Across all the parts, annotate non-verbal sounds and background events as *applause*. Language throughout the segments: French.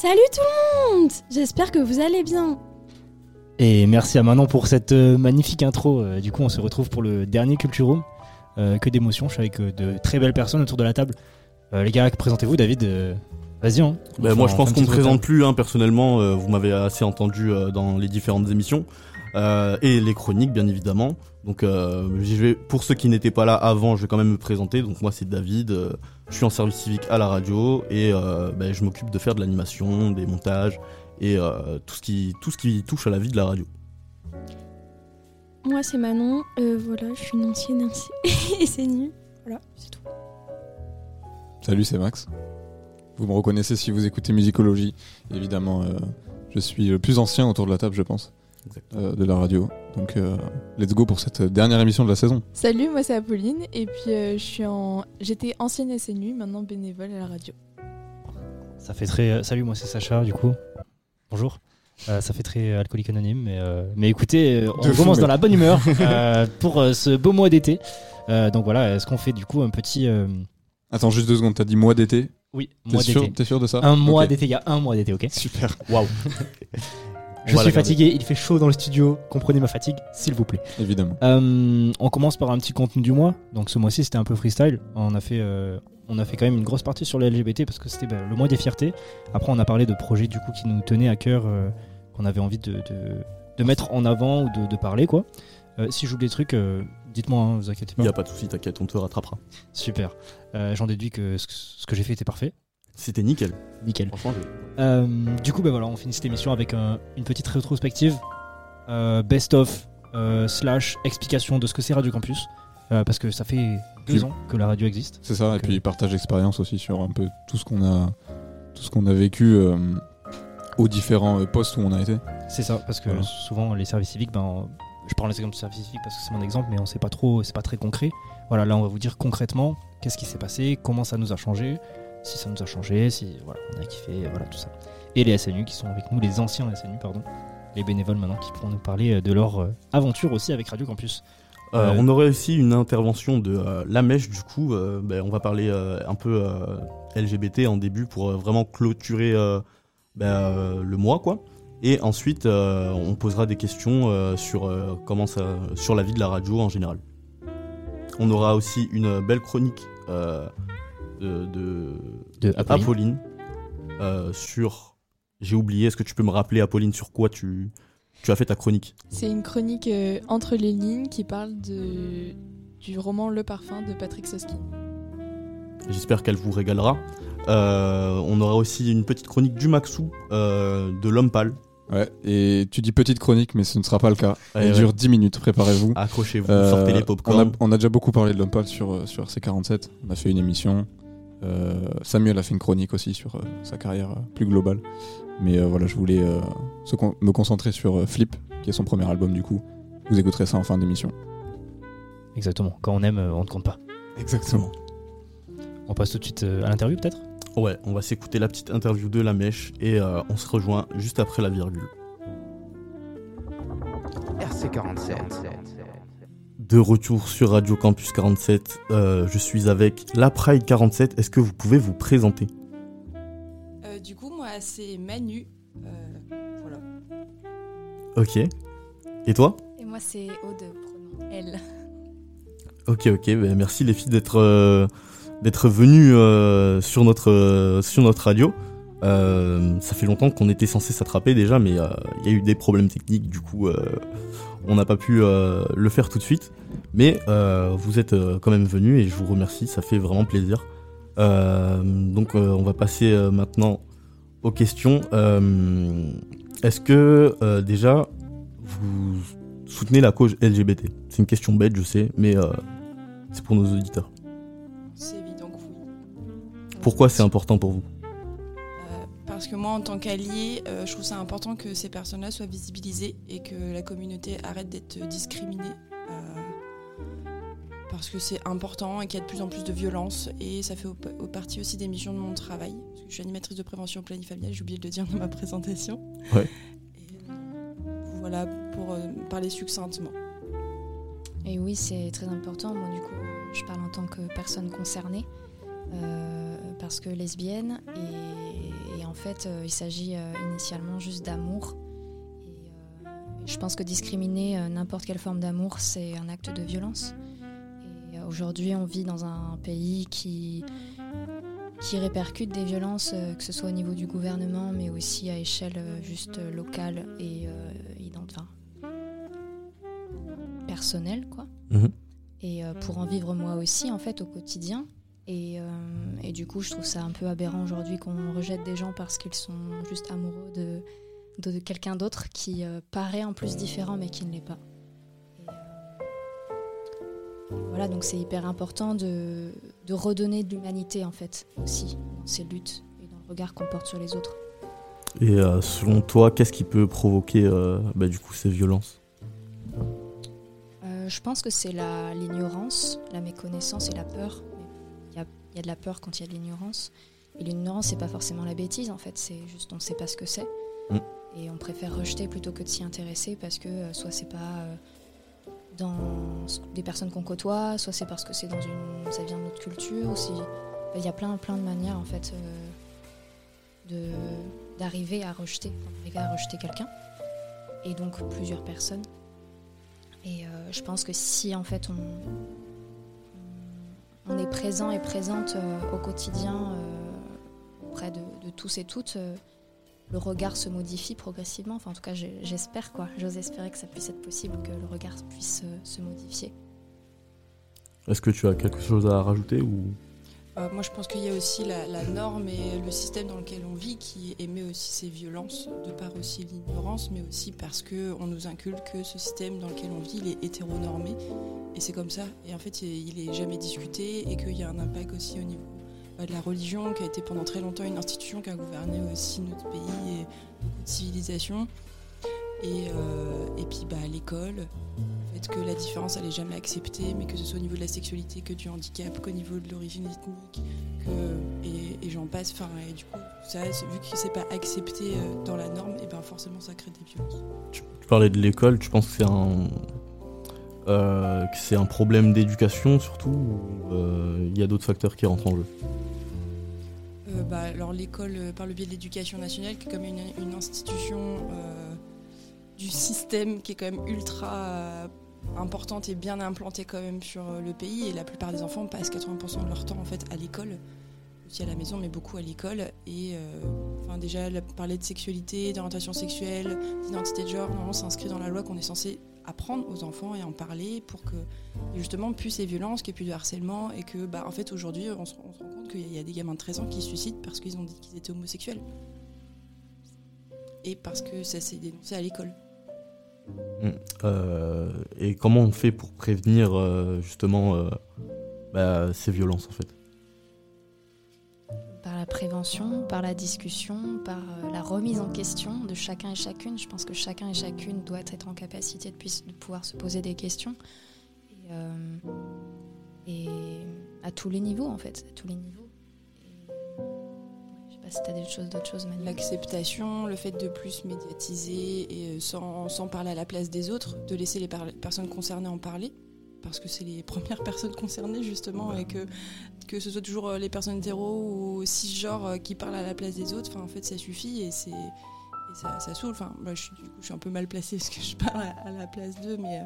Salut tout le monde J'espère que vous allez bien. Et merci à Manon pour cette euh, magnifique intro. Euh, du coup, on se retrouve pour le dernier Culture Room. Euh, que d'émotions, je suis avec de très belles personnes autour de la table. Euh, les gars, présentez-vous, David. euh, Vas-y. Hein. Bah, On moi, je pense qu'on ne petit présente plus, hein, personnellement. euh, vous m'avez assez entendu euh, dans les différentes émissions. Euh, et les chroniques, bien évidemment. Donc, euh, je vais, pour ceux qui n'étaient pas là avant, je vais quand même me présenter. Donc, moi, c'est David. euh, je suis en service civique à la radio et euh, bah, je m'occupe de faire de l'animation, des montages et euh, tout, ce qui, tout ce qui touche à la vie de la radio. Moi c'est Manon, euh, voilà, je suis une ancienne *laughs* et c'est nul. Voilà, c'est tout. Salut, c'est Max. Vous me reconnaissez si vous écoutez Musicologie. Évidemment, euh, je suis le plus ancien autour de la table, je pense, euh, de la radio. Donc, euh, let's go pour cette dernière émission de la saison. Salut, moi c'est Apolline et puis euh, je suis en j'étais ancienne SNU, maintenant bénévole à la radio. Ça fait très. Salut, moi c'est Sacha, du coup. Bonjour. Euh, ça fait très alcoolique anonyme, mais, euh, mais écoutez, on De commence dans la bonne humeur *laughs* euh, pour euh, ce beau mois d'été. Euh, donc voilà, est-ce qu'on fait du coup un petit. euh, Attends, juste deux secondes, t'as dit mois d'été? Oui, mois d'été. t'es sûr de ça? Un mois d'été, il y a un mois d'été, ok? Super. Waouh *laughs* Je suis fatigué, il fait chaud dans le studio, comprenez ma fatigue, s'il vous plaît. Évidemment. Euh, on commence par un petit contenu du mois. Donc ce mois-ci c'était un peu freestyle. On a fait, euh, on a fait quand même une grosse partie sur les LGBT parce que c'était bah, le mois des fiertés. Après on a parlé de projets du coup qui nous tenaient à cœur, euh, qu'on avait envie de, de, de mettre en avant ou de, de parler quoi. Si j'oublie des trucs, dites-moi, hein, vous inquiétez Il pas. n'y a pas de souci, t'inquiète, on te rattrapera. Super. J'en déduis que ce, que ce que j'ai fait était parfait. C'était nickel. Nickel. Franchement, Euh, du coup, bah voilà, on finit cette émission avec un- une petite rétrospective, euh, best-of, euh, slash explication de ce que c'est Radio Campus, parce que ça fait deux ans que la radio existe. C'est ça, et puis partage d'expérience aussi sur un peu tout ce qu'on a, tout ce qu'on a vécu aux différents postes où on a été. C'est ça, parce que Voilà. souvent les services civiques, ben, je prends l'exemple du service civique parce que c'est mon exemple, mais on sait pas trop, c'est pas très concret. Voilà, là on va vous dire concrètement qu'est-ce qui s'est passé, comment ça nous a changé, si ça nous a changé, si voilà, on a kiffé, voilà tout ça. Et les SNU qui sont avec nous, les anciens SNU, pardon, les bénévoles maintenant qui pourront nous parler euh, de leur euh, aventure aussi avec Radio Campus. Euh, Euh, on aurait aussi une intervention de euh, La Mèche, du coup. euh, ben, on va parler euh, un peu euh, LGBT en début pour euh, vraiment clôturer euh, ben, euh, le mois, quoi. Et ensuite, euh, on posera des questions euh, sur, euh, comment ça, sur la vie de la radio en général. On aura aussi une belle chronique euh, de, Apolline. Apolline euh, sur. J'ai oublié, est-ce que tu peux me rappeler, Apolline, sur quoi tu, tu as fait ta chronique? C'est une chronique euh, entre les lignes qui parle de du roman Le Parfum de Patrick Soski. J'espère qu'elle vous régalera. Euh, on aura aussi une petite chronique du Maxou, euh, de l'homme pâle. Ouais, et tu dis petite chronique, mais ce ne sera pas le cas. Elle ouais. dure 10 minutes, préparez-vous. Accrochez-vous, Euh, sortez les on, popcorn. a, on a déjà beaucoup parlé de l'homme sur, sur C47. On a fait une émission. Euh, Samuel a fait une chronique aussi sur euh, sa carrière euh, plus globale. Mais euh, voilà, je voulais euh, se con- me concentrer sur euh, Flip, qui est son premier album du coup. Vous écouterez ça en fin d'émission. Exactement, quand on aime, on ne compte pas. Exactement. On passe tout de suite à l'interview peut-être? Ouais, on va s'écouter la petite interview de la mèche et euh, on se rejoint juste après la virgule. RC47. De retour sur Radio Campus 47, euh, je suis avec la Pride 47. Est-ce que vous pouvez vous présenter? Euh, du coup, moi, c'est Manu. Euh, voilà. Ok. Et toi? Et moi, c'est Aude, pronom elle. Ok, ok. ben merci les filles d'être euh, d'être venues euh, sur notre euh, sur notre radio. Euh, ça fait longtemps qu'on était censé s'attraper déjà, mais euh, il y a eu des problèmes techniques. Du coup, euh, on n'a pas pu euh, le faire tout de suite. Mais euh, vous êtes euh, quand même venus et je vous remercie. Ça fait vraiment plaisir. Donc, on va passer maintenant aux questions. Est-ce que déjà vous soutenez la cause LGBT C'est une question bête, je sais, mais C'est pour nos auditeurs. C'est évident que oui. Pourquoi c'est important pour vous? Parce que moi, en tant qu'allié, euh, je trouve ça important que ces personnes-là soient visibilisées et que la communauté arrête d'être discriminée. euh, parce que c'est important et qu'il y a de plus en plus de violence. Et ça fait au, au partie aussi des missions de mon travail. Parce que je suis animatrice de prévention planifamiliale, j'ai oublié de le dire dans ma présentation. Ouais. Et, voilà, pour euh, parler succinctement. Et oui, c'est très important. Moi, du coup, je parle en tant que personne concernée. euh, parce que lesbienne. Et en fait, euh, il s'agit euh, initialement juste d'amour. Euh, je pense que discriminer n'importe quelle forme d'amour, c'est un acte de violence. Et aujourd'hui, on vit dans un pays qui, qui répercute des violences, que ce soit au niveau du gouvernement, mais aussi à échelle juste locale et euh, enfin, personnelle, quoi. Mhm. Et pour en vivre moi aussi, en fait, au quotidien. Et, euh, et du coup, je trouve ça un peu aberrant aujourd'hui qu'on rejette des gens parce qu'ils sont juste amoureux de, de quelqu'un d'autre qui euh, paraît en plus différent mais qui ne l'est pas. Et, euh, voilà, donc c'est hyper important de, de redonner de l'humanité en fait aussi dans ces luttes et dans le regard qu'on porte sur les autres. Et selon toi, qu'est-ce qui peut provoquer bah, du coup ces violences? Je pense que c'est la- l'ignorance, la méconnaissance et la peur. Il y a, de la peur quand il y a de l'ignorance. Et l'ignorance, c'est pas forcément la bêtise en fait, c'est juste on ne sait pas ce que c'est. Mm. Et on préfère rejeter plutôt que de s'y intéresser parce que euh, soit c'est pas euh, dans des personnes qu'on côtoie, soit c'est parce que c'est dans une, ça vient de notre culture. Il y a plein, plein de manières en fait euh, d'arriver à rejeter, d'arriver à rejeter quelqu'un. Et donc plusieurs personnes. Et euh, je pense que si en fait on, on est présent et présente euh, au quotidien euh, auprès de, tous et toutes, euh, le regard se modifie progressivement. Enfin, en tout cas, j'espère quoi. J'ose espérer que ça puisse être possible, que le regard puisse se modifier. Est-ce que tu as quelque chose à rajouter ou Euh, moi, je pense qu'il y a aussi la, norme et le système dans lequel on vit qui émet aussi ces violences, de par aussi l'ignorance, mais aussi parce que on nous inculque que ce système dans lequel on vit, il est hétéronormé, et c'est comme ça. Et en fait, il est jamais discuté, et qu'il y a un impact aussi au niveau euh, de la religion, qui a été pendant très longtemps une institution qui a gouverné aussi notre pays et beaucoup de civilisations. Et, euh, et puis bah, l'école, le fait que la différence elle est jamais acceptée, mais que ce soit au niveau de la sexualité, que du handicap, qu'au niveau de l'origine ethnique, que, et, et j'en passe. Enfin, et du coup, ça, vu que c'est pas accepté euh, dans la norme, et ben forcément ça crée des violences. tu, tu parlais de l'école, tu penses que c'est un euh, que c'est un problème d'éducation surtout ou euh, il y a d'autres facteurs qui rentrent en jeu? Euh, bah, alors l'école, euh, par le biais de l'éducation nationale, qui est comme une, une institution euh, du système qui est quand même ultra euh, importante et bien implantée quand même sur euh, le pays. Et la plupart des enfants passent 80% de leur temps en fait à l'école, aussi à la maison, mais beaucoup à l'école. Et euh, enfin déjà parler de sexualité, d'orientation sexuelle, d'identité de genre, normalement c'est inscrit dans la loi qu'on est censé apprendre aux enfants et en parler pour que justement plus ces violences, qu'il n'y ait plus de harcèlement et que bah en fait aujourd'hui on se, on se rend compte qu'il y a des gamins de 13 ans qui se suicident parce qu'ils ont dit qu'ils étaient homosexuels. Et parce que ça s'est dénoncé à l'école. Euh, et comment on fait pour prévenir euh, justement euh, bah, ces violences en fait? Par la prévention, par la discussion, par la remise en question de chacun et chacune. Je pense que chacun et chacune doit être en capacité de, pouvoir se poser des questions. Et, et à tous les niveaux, en fait. À tous les niveaux. Pas d'autres choses, Manu. L'acceptation, le fait de plus médiatiser et euh, sans, parler à la place des autres, de laisser les personnes concernées en parler. Parce que c'est les *laughs* premières personnes concernées justement et que, que ce soit toujours euh, les personnes hétéros ou cisgenres euh, qui parlent à la place des autres, en fait ça suffit et, c'est, ça, saoule. Enfin, moi, je, suis- un peu mal placée parce que je parle à, la place d'eux, mais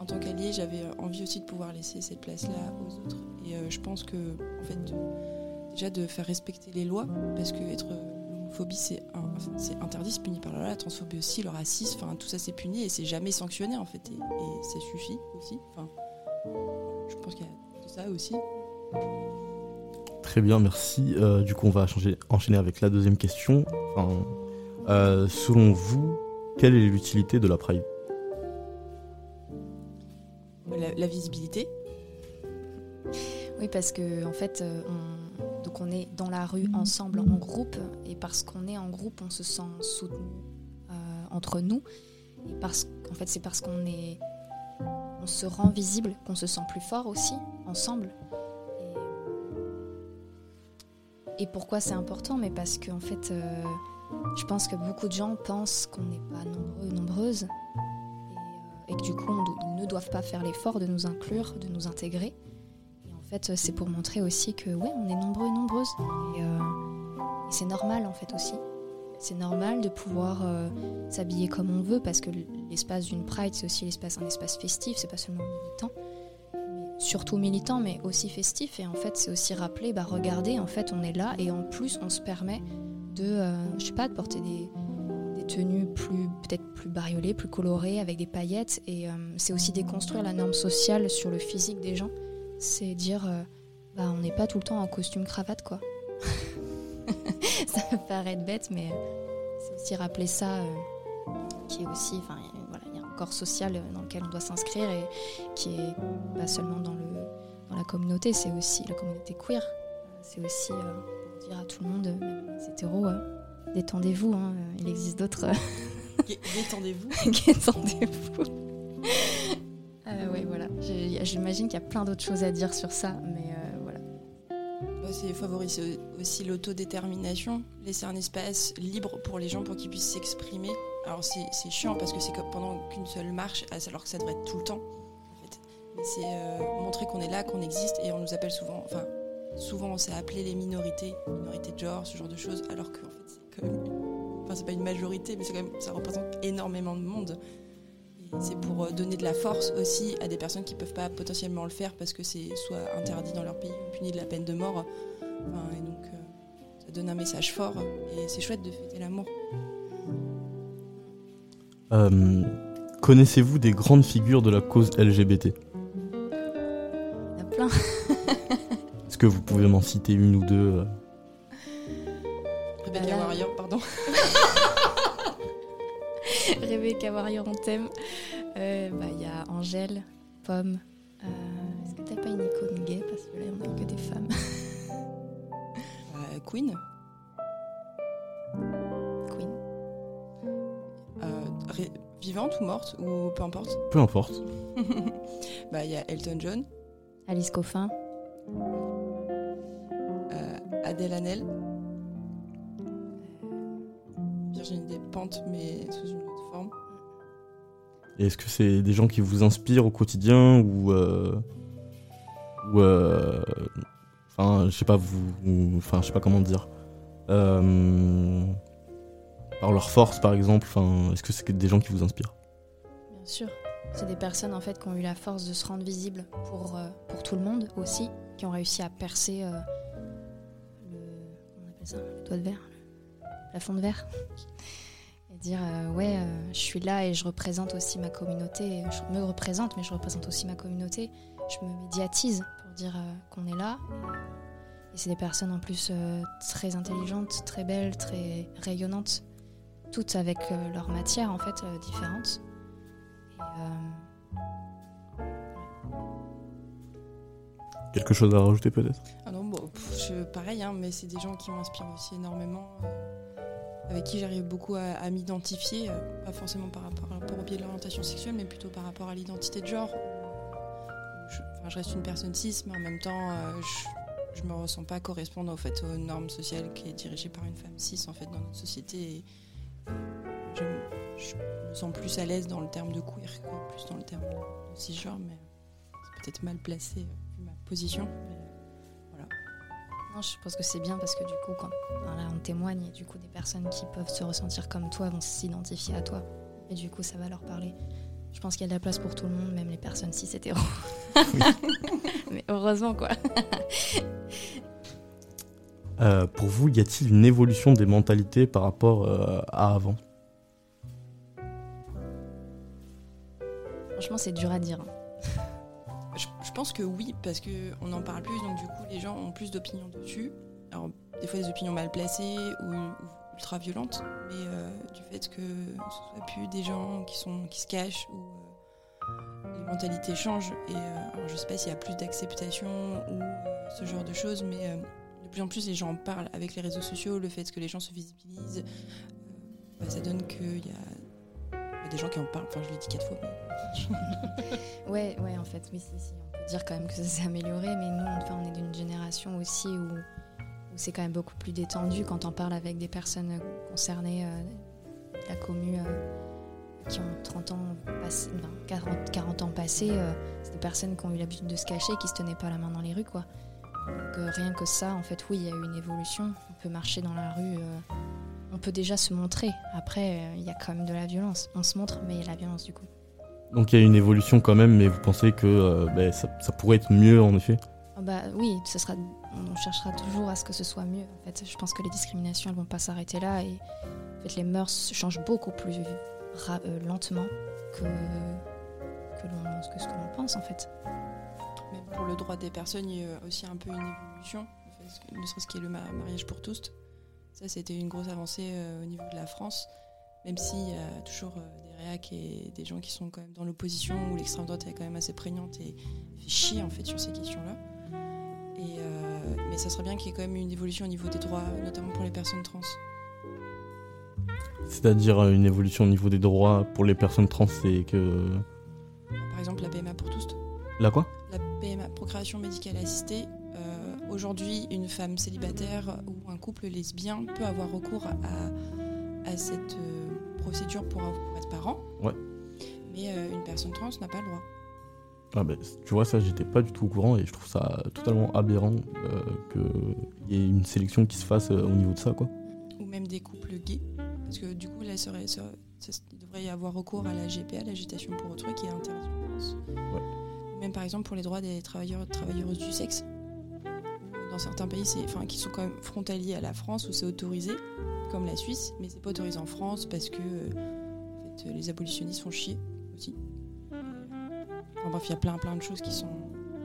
en tant qu'allié j'avais envie aussi de pouvoir laisser cette place-là aux autres. Et je pense que en fait, déjà de faire respecter les lois, parce que être euh, l'homophobie c'est interdit, c'est puni par la loi, la transphobie aussi, le racisme, enfin tout ça c'est puni et c'est jamais sanctionné en fait, et, et ça suffit aussi. Enfin, je pense qu'il y a de ça aussi. Très bien, merci. Euh, du coup, on va changer, enchaîner avec la deuxième question. Enfin, euh, selon vous, quelle est l'utilité de la Pride? La, la visibilité, Oui, parce que en fait, euh, on, donc on est dans la rue ensemble, en groupe, et parce qu'on est en groupe, on se sent soutenu euh, entre nous. Et parce qu'en fait, c'est parce qu'on est, on se rend visible qu'on se sent plus fort aussi ensemble. Et, pourquoi c'est important? Mais parce qu'en fait, euh, je pense que beaucoup de gens pensent qu'on n'est pas nombreux, nombreuses, et, euh, que du coup, on ne doivent pas faire l'effort de nous inclure, de nous intégrer. En fait, c'est pour montrer aussi que on est nombreux et nombreuses. Et, euh, et c'est normal en fait aussi. C'est normal de pouvoir euh, s'habiller comme on veut parce que l'espace d'une Pride, c'est aussi l'espace, un espace festif, c'est pas seulement militant. Surtout militant, mais aussi festif. Et en fait, c'est aussi rappeler, bah regardez, en fait, on est là et en plus, on se permet de, euh, je sais pas, de porter des, tenues plus peut-être plus bariolées, plus colorées, avec des paillettes. Et c'est aussi déconstruire la norme sociale sur le physique des gens. C'est dire, euh, bah on n'est pas tout le temps en costume cravate, quoi. *laughs* ça peut paraître bête, mais c'est aussi rappeler ça, euh, qui est aussi, enfin voilà, il y a un corps social dans lequel on doit s'inscrire et qui est pas seulement dans le dans la communauté, c'est aussi la communauté queer. C'est aussi euh, dire à tout le monde, même les hétéros, détendez-vous, hein, il existe d'autres. Dé- Détendez-vous. *laughs* Détendez-vous. Euh, oui, voilà. J'imagine qu'il y a plein d'autres choses à dire sur ça, mais euh, voilà. Bah, c'est favoriser aussi l'autodétermination, laisser un espace libre pour les gens pour qu'ils puissent s'exprimer. Alors c'est chiant parce que c'est pendant qu'une seule marche, alors que ça devrait être tout le temps. En c'est euh, montrer qu'on est là, qu'on existe et on nous appelle souvent, enfin souvent on s'est appelé les minorités, minorités de genre, ce genre de choses, alors qu'en fait c'est quand même, enfin c'est pas une majorité, mais ça représente énormément de monde. C'est pour euh, donner de la force aussi à des personnes qui peuvent pas potentiellement le faire parce que c'est soit interdit dans leur pays ou puni de la peine de mort. Enfin, et donc, euh, ça donne un message fort et c'est chouette de fêter l'amour. Euh, Connaissez-vous des grandes figures de la cause LGBT Il y en a plein. *laughs* Est-ce que vous pouvez m'en citer une ou deux Rebecca Bah Warrior, pardon. *laughs* *laughs* Rebecca Warrior en thème. Euh, bah, Il y a Angèle, Pomme. Euh, Est-ce que t'as pas une icône gay? Parce que là, on a que des femmes. *laughs* Euh, Queen. Queen. Euh, vivante ou morte, ou peu importe? Peu importe. *laughs* Bah, Il y a Elton John, Alice Coffin. euh, Adèle Hanel, Virginie Despentes, mais sous une forme. Et Est-ce que c'est des gens qui vous inspirent au quotidien ou euh, ou euh, enfin je sais pas vous enfin je sais pas comment dire Euh, par leur force par exemple enfin est-ce que c'est des gens qui vous inspirent? Bien sûr. C'est des personnes en fait qui ont eu la force de se rendre visibles pour, euh, pour tout le monde aussi, qui ont réussi à percer euh, le, comment on appelle ça, le toit de verre, le plafond de verre. Et dire euh, ouais, euh, je suis là et je représente aussi ma communauté. Je me représente, mais je représente aussi ma communauté. Je me médiatise pour dire euh, qu'on est là. Et, c'est des personnes en plus euh, très intelligentes, très belles, très rayonnantes, toutes avec euh, leur matière en fait euh, différente. Et, euh, quelque chose à rajouter peut-être? Ah non, bon, pff, je- pareil, hein, mais c'est des gens qui m'inspirent aussi énormément, euh, avec qui j'arrive beaucoup à, m'identifier, euh, pas forcément par rapport, au biais de l'orientation sexuelle, mais plutôt par rapport à l'identité de genre. Je, reste une personne cis, mais en même temps, euh, je, je me ressens pas correspondre fait, aux normes sociales qui est dirigée par une femme cis en fait dans notre société. Et je, me sens plus à l'aise dans le terme de queer que plus dans le terme de cisgenre, mais c'est peut-être mal placé euh, vu ma position. Je pense que c'est bien parce que du coup, quand enfin, là on témoigne, et du coup des personnes qui peuvent se ressentir comme toi vont s'identifier à toi. Et du coup, ça va leur parler. Je pense qu'il y a de la place pour tout le monde, même les personnes cis hétéros. *laughs* Mais heureusement, quoi. Euh, pour vous y a-t-il une évolution des mentalités par rapport euh, à avant? Franchement, c'est dur à dire. Je, pense que oui, parce qu'on en parle plus, donc du coup, les gens ont plus d'opinions dessus. Alors, des fois, des opinions mal placées ou, ultra violentes, mais euh, du fait que ce soit plus des gens qui, sont, qui se cachent ou euh, les mentalité change. Et euh, alors, je sais pas s'il y a plus d'acceptation ou euh, ce genre de choses, mais de plus en plus les gens en parlent avec les réseaux sociaux, le fait que les gens se visibilisent. bah, ça donne qu'il y a des gens qui en parlent. Enfin, je l'ai dit quatre fois. mais- *laughs* Ouais, ouais, en fait, mais si, si, on peut dire quand même que ça s'est amélioré, mais nous, enfin, on est d'une génération aussi où, c'est quand même beaucoup plus détendu quand on parle avec des personnes concernées, euh, la commu, euh, qui ont 30 ans passé, enfin, 40, 40 ans passés, euh, c'est des personnes qui ont eu l'habitude de se cacher, qui se tenaient pas la main dans les rues, quoi. Donc rien que ça, en fait, oui, il y a eu une évolution. On peut marcher dans la rue, on peut déjà se montrer. Après, euh, il y a quand même de la violence. On se montre, mais il y a la violence du coup. Donc il y a une évolution quand même, mais vous pensez que euh, ben, ça, ça pourrait être mieux en effet? Ah Bah oui, ce sera, on cherchera toujours à ce que ce soit mieux. En fait, je pense que les discriminations, elles vont pas s'arrêter là et en fait, les mœurs changent beaucoup plus euh, lentement que que, l'on- que ce que l'on pense en fait. Pour le droit des personnes, il y a aussi un peu une évolution, ne serait-ce que- ne serait-ce qu'il y ait le ma- mariage pour tous. Ça, c'était une grosse avancée euh, au niveau de la France, même s'il y a toujours euh, des réacs et des gens qui sont quand même dans l'opposition, où l'extrême droite est quand même assez prégnante et fait chier en fait sur ces questions-là. Et, euh, mais ça serait bien qu'il y ait quand même une évolution au niveau des droits, notamment pour les personnes trans. C'est-à-dire une évolution au niveau des droits pour les personnes trans, c'est que... Par exemple, la PMA pour tous. Là quoi? La PMA, procréation médicale assistée, euh, aujourd'hui, une femme célibataire ou un couple lesbien peut avoir recours à, à cette euh, procédure pour, être parent. Ouais. Mais euh, une personne trans n'a pas le droit. Ah ben, tu vois, ça, j'étais pas du tout au courant et je trouve ça totalement aberrant euh, qu'il y ait une sélection qui se fasse euh, au niveau de ça, quoi. Ou même des couples gays. Parce que du coup, là, ça- ça- il devrait y avoir recours à la GPA, l'agitation pour autrui, qui est interdite en France. Ou Même par exemple pour les droits des travailleurs travailleuses du sexe. Dans certains pays, enfin, qui sont quand même frontaliers à la France, où c'est autorisé, comme la Suisse, mais c'est pas autorisé en France parce que euh, en fait, les abolitionnistes font chier aussi. Enfin bref, il y a plein plein de choses qui sont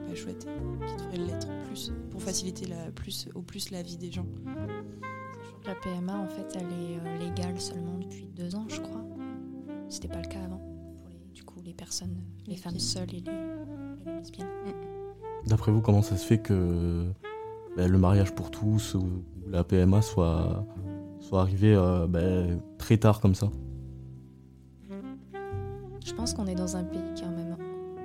pas chouettes, qui devraient l'être plus, pour faciliter la, plus, au plus la vie des gens. La PMA en fait, elle est euh, légale seulement depuis deux ans, je crois. C'était pas le cas avant pour les, du coup les personnes, les femmes seules et les, et les lesbiennes. D'après vous, comment ça se fait que ben, le mariage pour tous ou la PMA soit, soit arrivé euh, ben, très tard comme ça. Je pense qu'on est dans un pays quand même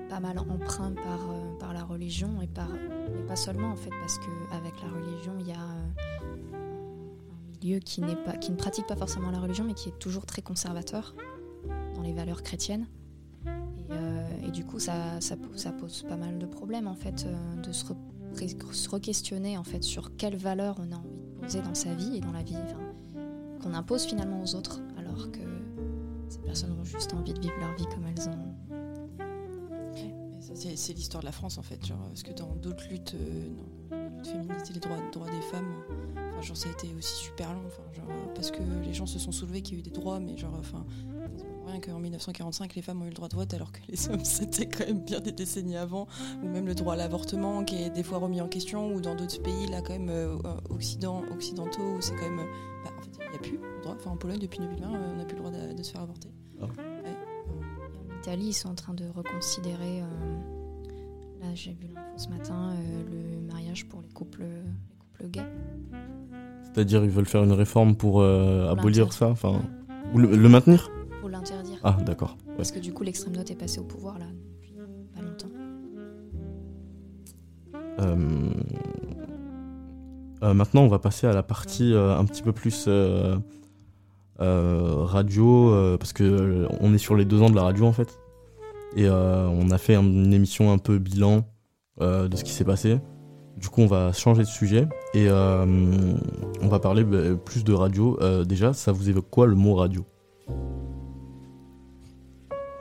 pas mal empreint par, euh, par la religion et par mais pas seulement en fait parce que avec la religion il y a euh, un milieu qui pas qui ne pratique pas forcément la religion mais qui est toujours très conservateur dans les valeurs chrétiennes. Et, et du coup ça, ça, po- ça pose pas mal de problèmes en fait de se, se re-questionner en fait sur quelles valeurs on a envie de poser dans sa vie et dans la vie qu'on impose finalement aux autres alors que ces personnes ont juste envie de vivre leur vie comme elles ont c'est, l'histoire de la France en fait. Genre, parce que dans d'autres luttes, euh, non, féministes et les droits, droits des femmes, enfin, genre, ça a été aussi super long. Enfin, genre, parce que les gens se sont soulevés qu'il y a eu des droits, mais genre, enfin, qu'en 1945, les femmes ont eu le droit de vote alors que les hommes, *laughs* c'était quand même bien des décennies avant. Ou même le droit à l'avortement qui est des fois remis en question, ou dans d'autres pays, là, quand même, euh, occident, occidentaux, où c'est quand même. euh, bah, en fait, il n'y a plus le droit. Enfin, en Pologne, depuis 2020, euh, on n'a plus le droit de, de se faire avorter. Ah. Ouais. En Italie, ils sont en train de reconsidérer. euh, là, j'ai vu l'info ce matin, euh, le mariage pour les couples, les couples gays. C'est-à-dire ils veulent faire une réforme pour euh, abolir ça enfin, Ou le, le maintenir? L'interdire. Ah d'accord. Ouais. Parce que du coup, l'extrême droite est passée au pouvoir là depuis pas longtemps. Euh, euh, maintenant, on va passer à la partie euh, un petit peu plus radio, parce que on est sur les deux ans de la radio en fait, et on a fait un- une émission un peu bilan de ce qui s'est passé. Du coup, on va changer de sujet et on va parler bah, plus de radio. Déjà, ça vous évoque quoi le mot radio?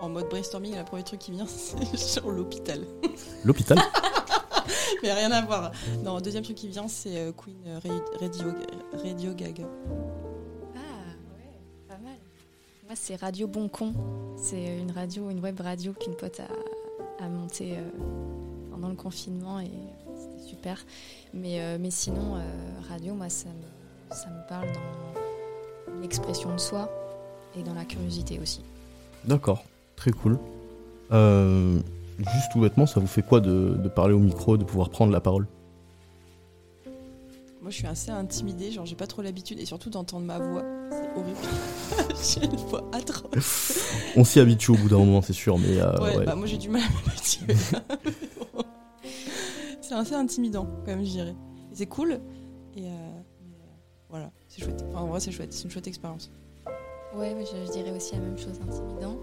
En mode brainstorming, le premier truc qui vient, *laughs* c'est sur l'hôpital. L'hôpital *laughs* Mais rien à voir. Non, le deuxième truc qui vient, c'est euh, Queen Ra- Radio, Radio Gaga. Ah, ouais, pas mal. Moi, c'est Radio Bon Con. C'est une radio, une web radio qu'une pote a, a montée euh, pendant le confinement et c'était super. Mais, euh, mais sinon, euh, radio, moi, ça me, ça me parle dans l'expression de soi et dans la curiosité aussi. D'accord, très cool. Euh, juste tout bêtement, ça vous fait quoi de, de parler au micro, de pouvoir prendre la parole? Moi, je suis assez intimidée, genre j'ai pas trop l'habitude, et surtout d'entendre ma voix, c'est horrible. *laughs* j'ai une voix atroce. On s'y habitue au bout d'un moment, c'est sûr, mais euh, ouais, ouais. bah moi j'ai du mal à m'habituer. *laughs* c'est assez intimidant, quand même, je dirais. C'est cool, et euh, euh, voilà, c'est chouette. Enfin, en vrai, c'est chouette, c'est une chouette expérience. Ouais, mais je, je dirais aussi la même chose, intimidant.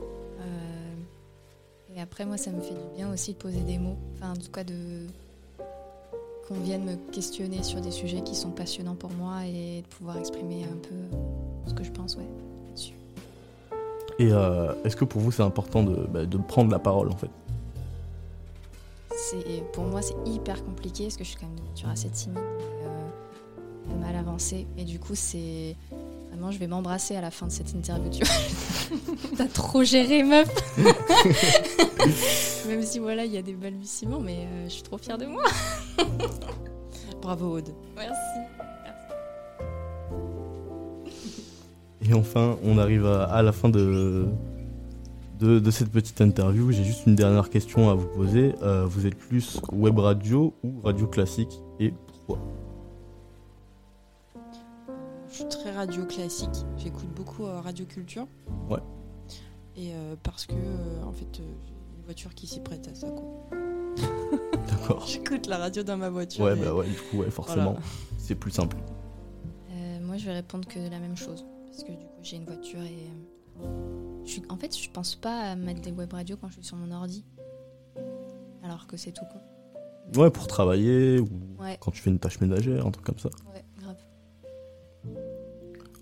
Et après, moi, ça me fait du bien aussi de poser des mots. Enfin, en tout cas, de qu'on vienne me questionner sur des sujets qui sont passionnants pour moi et de pouvoir exprimer un peu ce que je pense, ouais, là-dessus. Et euh, est-ce que pour vous c'est important de, bah, de prendre la parole en fait? Pour moi, c'est hyper compliqué parce que je suis quand même une nature assez timide, euh, mal avancée, et du coup, c'est vraiment, je vais m'embrasser à la fin de cette interview. Tu. *laughs* T'as trop géré, meuf. *laughs* Même si voilà, il y a des balbutiements, mais euh, je suis trop fière de moi. *laughs* Bravo, Aude. Merci. Et enfin, on arrive à, à la fin de, de, de cette petite interview. J'ai juste une dernière question à vous poser. Euh, vous êtes plus web radio ou radio classique et pourquoi? Je suis très radio classique. J'écoute beaucoup euh, Radio Culture. Ouais. Et euh, parce que, euh, en fait, euh, j'ai une voiture qui s'y prête à ça, quoi. *laughs* D'accord. J'écoute la radio dans ma voiture. Ouais, et- bah ouais, du coup, ouais, forcément, Voilà. c'est plus simple. Euh, moi, je vais répondre que la même chose. Parce que du coup, j'ai une voiture et. je suis... En fait, je pense pas à mettre des web radios quand je suis sur mon ordi. Alors que c'est tout con. Ouais, pour travailler ou Ouais. quand tu fais une tâche ménagère, un truc comme ça. Ouais.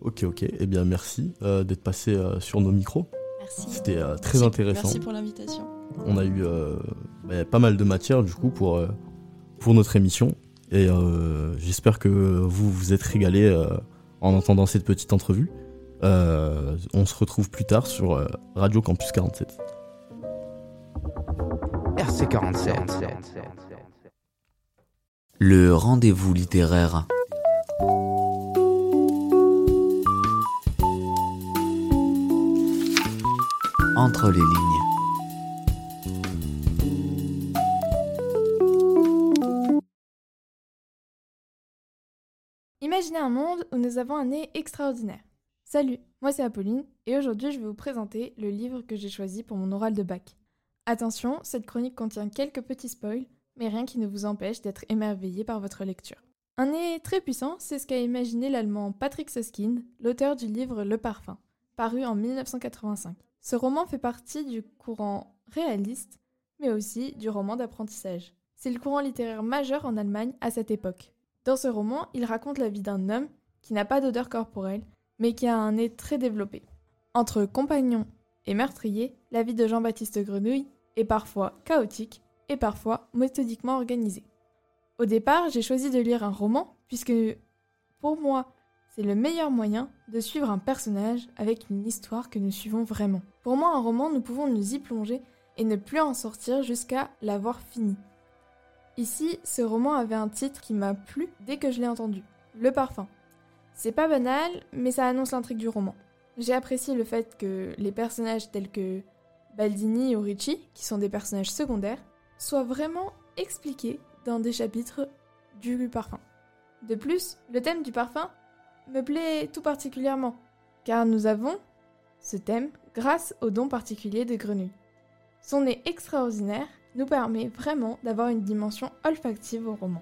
Ok, ok. Eh bien, merci euh, d'être passé euh, sur nos micros. Merci. C'était euh, très Merci- intéressant. Merci pour l'invitation. On a eu euh, bah, pas mal de matière du coup pour, pour notre émission. Et euh, j'espère que vous vous êtes régalés euh, en entendant cette petite entrevue. Euh, on se retrouve plus tard sur euh, Radio Campus 47. RC47. Le rendez-vous littéraire. Entre les lignes. Imaginez un monde où nous avons un nez extraordinaire. Salut, moi c'est Apolline et aujourd'hui je vais vous présenter le livre que j'ai choisi pour mon oral de bac. Attention, cette chronique contient quelques petits spoils, mais rien qui ne vous empêche d'être émerveillé par votre lecture. Un nez très puissant, c'est ce qu'a imaginé l'allemand Patrick Suskind, l'auteur du livre Le Parfum, paru en 1985. Ce roman fait partie du courant réaliste, mais aussi du roman d'apprentissage. C'est le courant littéraire majeur en Allemagne à cette époque. Dans ce roman, il raconte la vie d'un homme qui n'a pas d'odeur corporelle, mais qui a un nez très développé. Entre compagnon et meurtrier, la vie de Jean-Baptiste Grenouille est parfois chaotique et parfois méthodiquement organisée. Au départ, j'ai choisi de lire un roman puisque, pour moi, c'est le meilleur moyen de suivre un personnage avec une histoire que nous suivons vraiment. Pour moi, un roman, nous pouvons nous y plonger et ne plus en sortir jusqu'à l'avoir fini. Ici, ce roman avait un titre qui m'a plu dès que je l'ai entendu. Le parfum. C'est pas banal, mais ça annonce l'intrigue du roman. J'ai apprécié le fait que les personnages tels que Baldini ou Ricci, qui sont des personnages secondaires, soient vraiment expliqués dans des chapitres du parfum. De plus, le thème du parfum me plaît tout particulièrement, car nous avons ce thème grâce au don particulier de Grenouille. Son nez extraordinaire nous permet vraiment d'avoir une dimension olfactive au roman.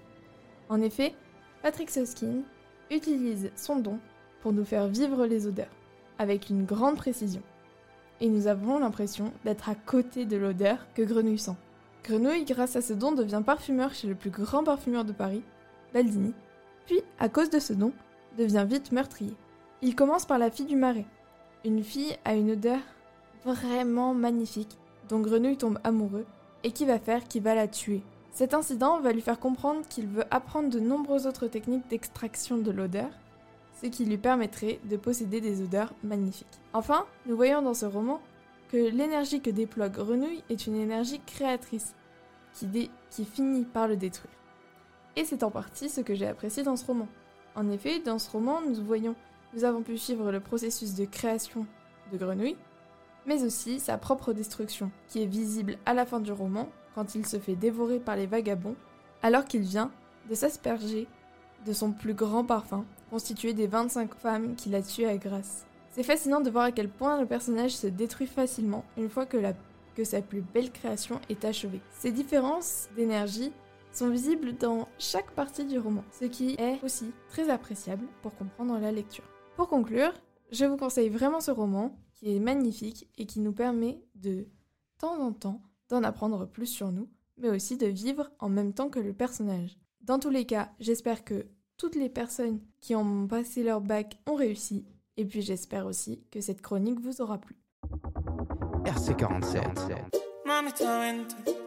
En effet, Patrick Susskind utilise son don pour nous faire vivre les odeurs, avec une grande précision. Et nous avons l'impression d'être à côté de l'odeur que Grenouille sent. Grenouille, grâce à ce don, devient parfumeur chez le plus grand parfumeur de Paris, Baldini, puis, à cause de ce don, devient vite meurtrier. Il commence par la fille du marais. Une fille à une odeur vraiment magnifique, dont Grenouille tombe amoureux, et qui va faire qu'il va la tuer. Cet incident va lui faire comprendre qu'il veut apprendre de nombreuses autres techniques d'extraction de l'odeur, ce qui lui permettrait de posséder des odeurs magnifiques. Enfin, nous voyons dans ce roman que l'énergie que déploie Grenouille est une énergie créatrice, qui, finit par le détruire. Et c'est en partie ce que j'ai apprécié dans ce roman. En effet, dans ce roman, nous voyons, nous avons pu suivre le processus de création de Grenouille, mais aussi sa propre destruction, qui est visible à la fin du roman, quand il se fait dévorer par les vagabonds, alors qu'il vient de s'asperger de son plus grand parfum, constitué des 25 femmes qu'il a tuées à grâce. C'est fascinant de voir à quel point le personnage se détruit facilement une fois que, que sa plus belle création est achevée. Ces différences d'énergie sont visibles dans chaque partie du roman, ce qui est aussi très appréciable pour comprendre la lecture. Pour conclure, je vous conseille vraiment ce roman qui est magnifique et qui nous permet de temps en temps d'en apprendre plus sur nous, mais aussi de vivre en même temps que le personnage. Dans tous les cas, j'espère que toutes les personnes qui ont passé leur bac ont réussi, et puis j'espère aussi que cette chronique vous aura plu. RC47.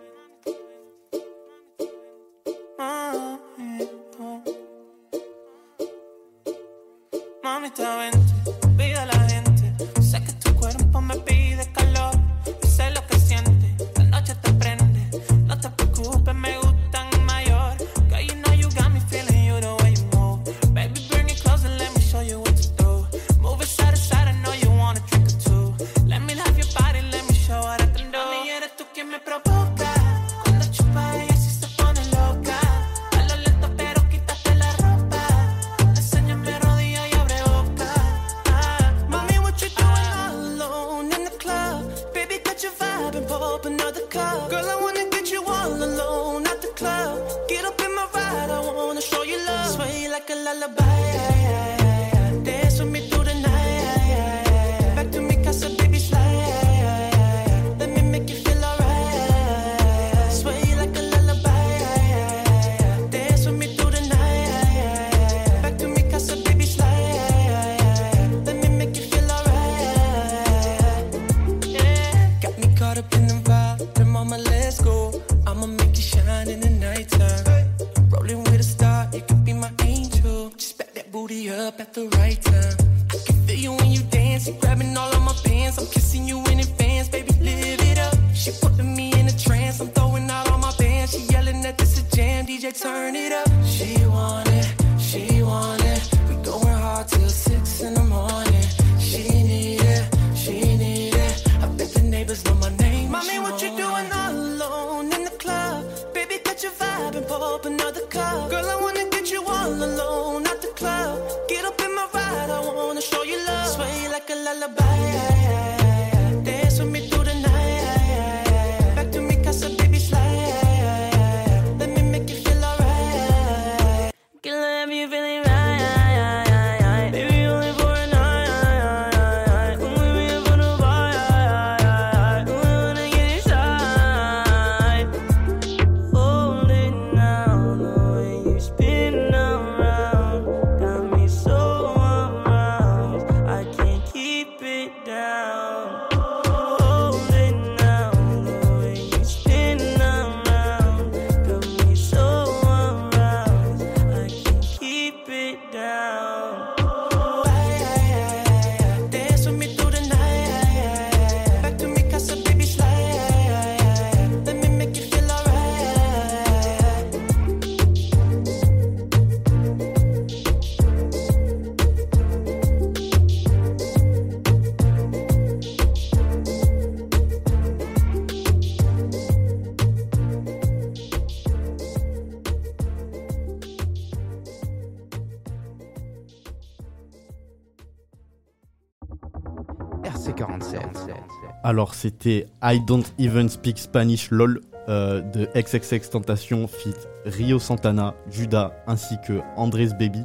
Alors c'était I Don't Even Speak Spanish LOL euh, de XXX Tentation fit Rio Santana, Judas ainsi que Andres Baby.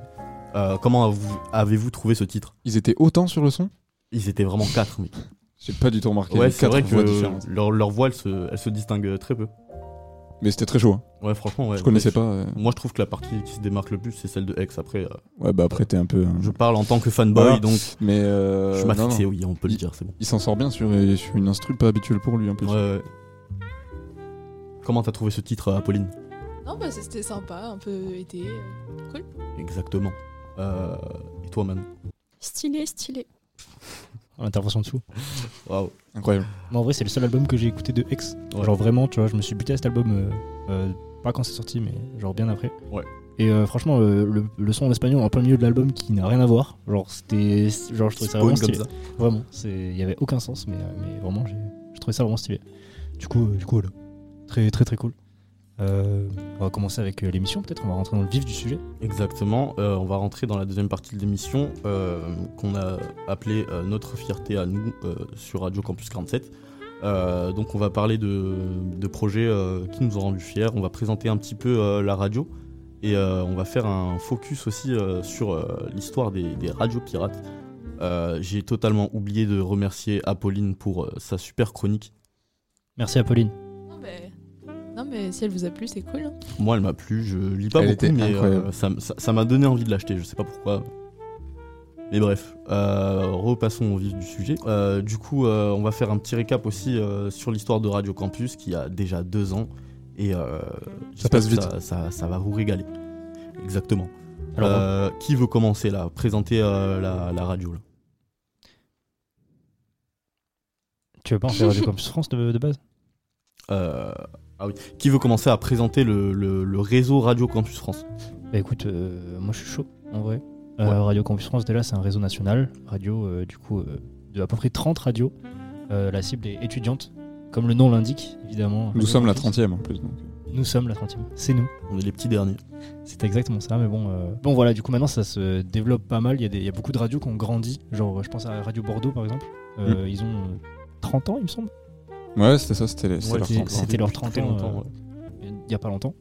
Euh, comment avez-vous, trouvé ce titre? Ils étaient autant sur le son? Ils étaient vraiment quatre, mais J'ai pas du tout remarqué. ouais, c'est vrai que leur, leur voix elle se, elle se distingue très peu. Mais c'était très chaud. hein. Ouais, franchement, ouais. je connaissais pas. euh. Moi, je trouve que la partie qui se démarque le plus, c'est celle de X. Après, euh, Ouais, bah après, t'es un peu. un- je parle en tant que fanboy, Voilà. donc Mais. euh, je non. oui, on peut le dire, c'est bon. Il s'en sort bien sur, sur une instru pas habituelle pour lui en plus. Ouais, ouais. Comment t'as trouvé ce titre, Apolline? Non, bah c'était sympa, un peu été. euh, Cool. Exactement. Euh, et toi, man Stylé, stylé. Intervention dessous. Waouh. Incroyable. Non, en vrai, c'est le seul album que j'ai écouté de X. Ouais. Genre vraiment, tu vois, je me suis buté à cet album, euh, euh, pas quand c'est sorti, mais genre bien après. Ouais. Et euh, franchement, euh, le, le son en espagnol en plein milieu de l'album qui n'a rien à voir. Genre, c'était. Genre, je trouvais ça vraiment comme stylé. ça. Vraiment, il y avait aucun sens, mais, mais vraiment, j'ai je trouvais ça vraiment stylé. Du coup, du coup, voilà. Très très très cool. Euh, on va commencer avec euh, l'émission, peut-être on va rentrer dans le vif du sujet. Exactement, euh, on va rentrer dans la deuxième partie de l'émission euh, qu'on a appelée euh, Notre fierté à nous euh, sur Radio Campus 47. Euh, donc on va parler de, de projets euh, qui nous ont rendus fiers, on va présenter un petit peu euh, la radio et euh, on va faire un focus aussi euh, sur euh, l'histoire des, des radios pirates. Euh, J'ai totalement oublié de remercier Apolline pour euh, sa super chronique. Merci Apolline. Non mais, si elle vous a plu, c'est cool. hein. Moi, elle m'a plu. Je lis pas Elle beaucoup, était mais euh, ça ça ça m'a donné envie de l'acheter. Je sais pas pourquoi. Mais bref, euh, repassons au vif du sujet. Euh, du coup, euh, on va faire un petit récap aussi euh, sur l'histoire de Radio Campus qui a déjà deux ans. Et euh, j'espère passe vite. Ça, ça- ça va vous régaler. Exactement. Alors, Euh, qui veut commencer là Présenter euh, la, la radio là? Tu veux pas en faire Radio Campus France de, de base? Euh, Ah oui. Qui veut commencer à présenter le, le- le réseau Radio Campus France Bah écoute, euh, moi je suis chaud en vrai. Euh, Ouais. Radio Campus France, déjà, c'est un réseau national. Radio, euh, du coup, euh, de à peu près 30 radios. Euh, la cible est étudiante, comme le nom l'indique, évidemment. Nous Radio sommes la Campus. 30e en plus. Donc. Nous sommes la 30e. C'est nous. On est les petits derniers. C'est exactement ça, mais bon. euh, Bon, voilà, du coup, maintenant ça se développe pas mal. Il y, a des- il y a beaucoup de radios qui ont grandi. Genre, je pense à Radio Bordeaux, par exemple. Euh, Ils ont euh, 30 ans, il me semble. Ouais, c'était ça, c'était Ouais, leur c'était- 30 ans. c'était leur Depuis 30 très ans, euh. Il y a pas longtemps.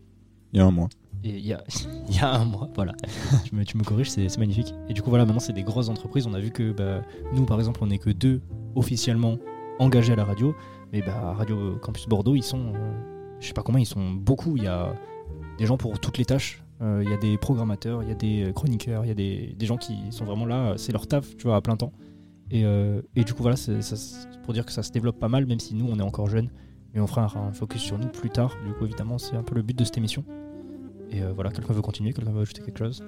Il y a un mois. Il y a, *laughs* y a un mois, voilà. *laughs* tu, me, tu me corriges, c'est c'est magnifique. Et du coup, voilà, maintenant, c'est des grosses entreprises. On a vu que bah, nous, par exemple, on n'est que deux officiellement engagés à la radio. Mais bah, Radio Campus Bordeaux, ils sont, euh, je sais pas combien, ils sont beaucoup. Il y a des gens pour toutes les tâches. Euh, Il y a des programmateurs, il y a des chroniqueurs, il y a des, des gens qui sont vraiment là. C'est leur taf, tu vois, à plein temps. Et, euh, et du coup, voilà, c'est pour dire que ça se développe pas mal, même si nous, on est encore jeunes. Mais on fera un, focus sur nous plus tard. Du coup, évidemment, c'est un peu le but de cette émission. Et euh, voilà, quelqu'un veut continuer, quelqu'un veut ajouter quelque chose?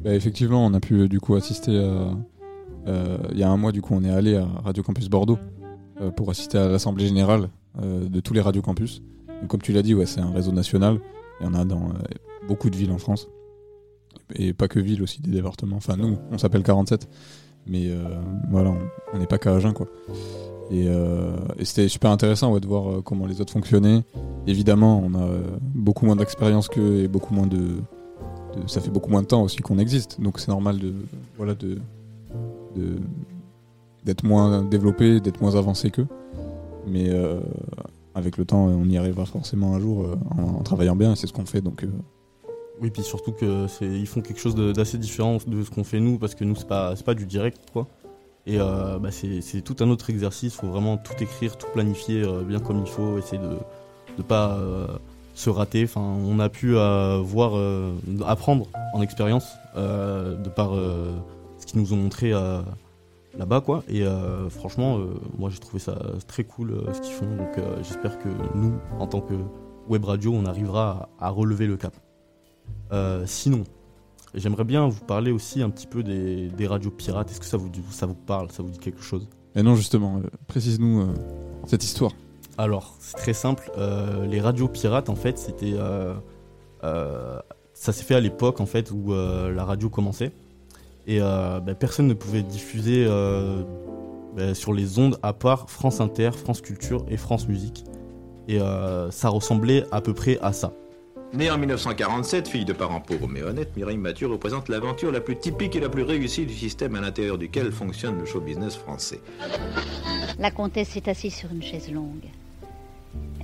Bah, effectivement, on a pu euh, du coup assister à. Il y a un mois, du coup, on est allé à Radio Campus Bordeaux pour assister à l'assemblée générale de tous les radios campus. Comme tu l'as dit, ouais, c'est un réseau national. Il y en a dans beaucoup de villes en France. Et pas que villes aussi, des départements. Enfin, nous, on s'appelle 47. Mais euh, voilà, on- n'est pas qu'à Agen, quoi. Et, euh, c'était super intéressant ouais, de voir euh, comment les autres fonctionnaient. Évidemment, on a beaucoup moins d'expérience qu'eux et beaucoup moins de, ça fait beaucoup moins de temps aussi qu'on existe, donc c'est normal de voilà de d'être moins développé, d'être moins avancé qu'eux. Mais avec le temps, on y arrivera forcément un jour en, travaillant bien, et c'est ce qu'on fait. Donc Oui, puis surtout que c'est ils font quelque chose d'assez différent de ce qu'on fait nous, parce que nous c'est pas c'est pas du direct quoi. Et euh, bah, c'est c'est tout un autre exercice. Faut vraiment tout écrire, tout planifier euh, bien comme il faut, essayer de de pas euh, se rater. Enfin, on a pu euh, voir apprendre en expérience de par ce qu'ils nous ont montré là-bas quoi. Et franchement, moi j'ai trouvé ça très cool ce qu'ils font. Donc j'espère que nous, en tant que web radio, on arrivera à- à relever le cap. Euh, sinon, j'aimerais bien vous parler aussi un petit peu des, des radios pirates. Est-ce que ça vous, ça vous parle, ça vous dit quelque chose? Et non justement, euh, précise-nous euh, cette histoire. Alors, c'est très simple. les radios pirates, en fait, c'était. ça s'est fait à l'époque, en fait, où la radio commençait. Et euh, bah, personne ne pouvait diffuser euh, bah, sur les ondes à part France Inter, France Culture et France Musique. Et euh, ça ressemblait à peu près à ça. Née en 1947, fille de parents pauvres mais honnêtes, Mireille Mathieu représente l'aventure la plus typique et la plus réussie du système à l'intérieur duquel fonctionne le show business français. La comtesse est assise sur une chaise longue.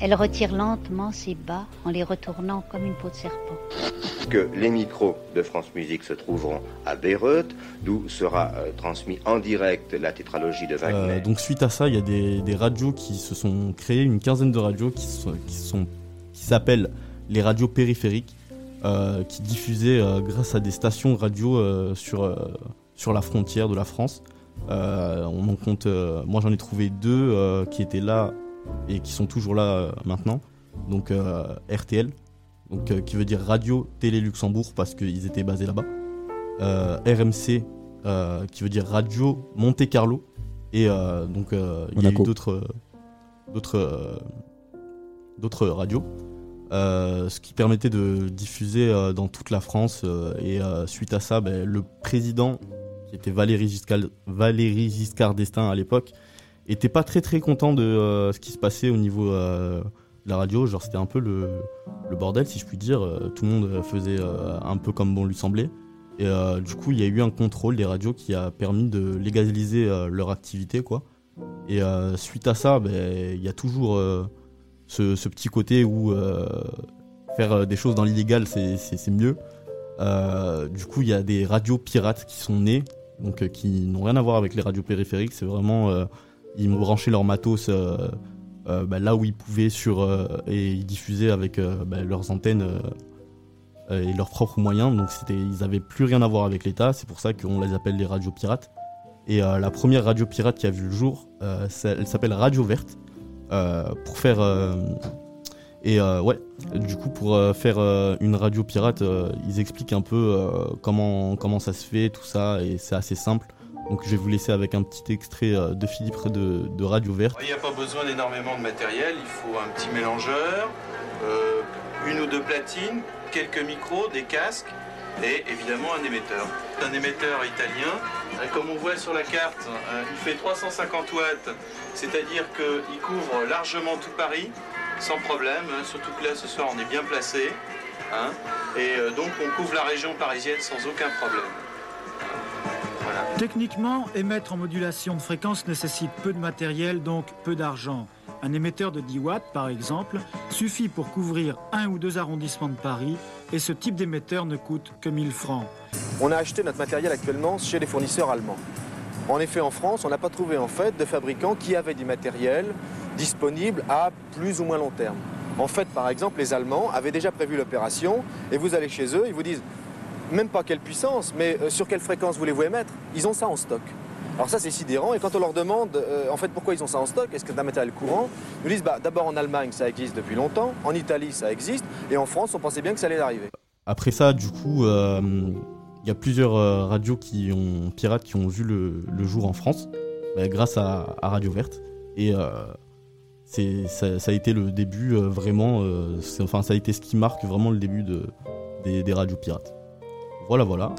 Elle retire lentement ses bas en les retournant comme une peau de serpent. que les micros de France Musique se trouveront à Bayreuth, d'où sera euh, transmis en direct la tétralogie de Wagner. Euh, donc suite à ça, il y a des, des radios qui se sont créées, une quinzaine de radios qui sont, qui sont qui s'appellent les radios périphériques, euh, qui diffusaient euh, grâce à des stations radio euh, sur sur la frontière de la France. On en compte, moi j'en ai trouvé deux qui étaient là et qui sont toujours là maintenant. Donc RTL, donc qui veut dire Radio Télé Luxembourg parce qu'ils étaient basés là-bas. RMC, qui veut dire Radio Monte Carlo. Et donc il y a eu Monaco. d'autres d'autres euh, d'autres radios. Euh, ce qui permettait de diffuser euh, dans toute la France. euh, et suite à ça, ben, le président, qui était Valéry Giscard, d'Estaing à l'époque, était pas très très content de ce qui se passait au niveau de la radio, genre c'était un peu le, le bordel si je puis dire. Tout le monde faisait un peu comme bon lui semblait. Et du coup, il y a eu un contrôle des radios qui a permis de légaliser leur activité, quoi. Et suite à ça, ben, il y a toujours ce, petit côté où euh, faire euh, des choses dans l'illégal, c'est- mieux. Euh, du coup, il y a des radios pirates qui sont nées, donc qui n'ont rien à voir avec les radios périphériques. C'est vraiment, ils branché leur matos bah, là où ils pouvaient sur et ils diffusaient avec bah, leurs antennes et leurs propres moyens. Donc ils avaient plus rien à voir avec l'État. C'est pour ça qu'on les appelle les radios pirates. Et la première radio pirate qui a vu le jour, elle s'appelle Radio Verte. Euh, pour faire euh, et euh, ouais, du coup pour faire une radio pirate, ils expliquent un peu comment comment ça se fait, tout ça, et c'est assez simple. Donc je vais vous laisser avec un petit extrait de Philippe de, Radio Verte. Il n'y a pas besoin d'énormément de matériel, il faut un petit mélangeur, une ou deux platines, quelques micros, des casques et évidemment un émetteur. Un émetteur italien, euh, comme on voit sur la carte, euh, il fait 350 watts, c'est-à-dire qu'il couvre largement tout Paris sans problème, hein, surtout que là ce soir on est bien placé. hein, et euh, donc on couvre la région parisienne sans aucun problème. Techniquement, émettre en modulation de fréquence nécessite peu de matériel, donc peu d'argent. Un émetteur de 10 watts, par exemple, suffit pour couvrir un ou deux arrondissements de Paris, et ce type d'émetteur ne coûte que 1000 francs. On a acheté notre matériel actuellement chez les fournisseurs allemands. En effet, en France, on n'a pas trouvé en de fabricants qui avaient du matériel disponible à plus ou moins long terme. En fait, par exemple, les Allemands avaient déjà prévu l'opération et vous allez chez eux, ils vous disent même pas quelle puissance, mais euh, sur quelle fréquence voulez-vous émettre? Ils ont ça en stock. Alors ça c'est sidérant et quand on leur demande euh, en fait pourquoi ils ont ça en stock, est-ce que c'est un matériel courant Ils nous disent bah, d'abord en Allemagne ça existe depuis longtemps, en Italie ça existe et en France on pensait bien que ça allait arriver. Après ça, du coup, euh, il y a plusieurs euh, radios qui ont pirates qui ont vu le, jour en France, bah, grâce à, Radio Verte. Et ça, ça a été le début vraiment. enfin, ça a été ce qui marque vraiment le début de, des, des radios pirates. Voilà, voilà.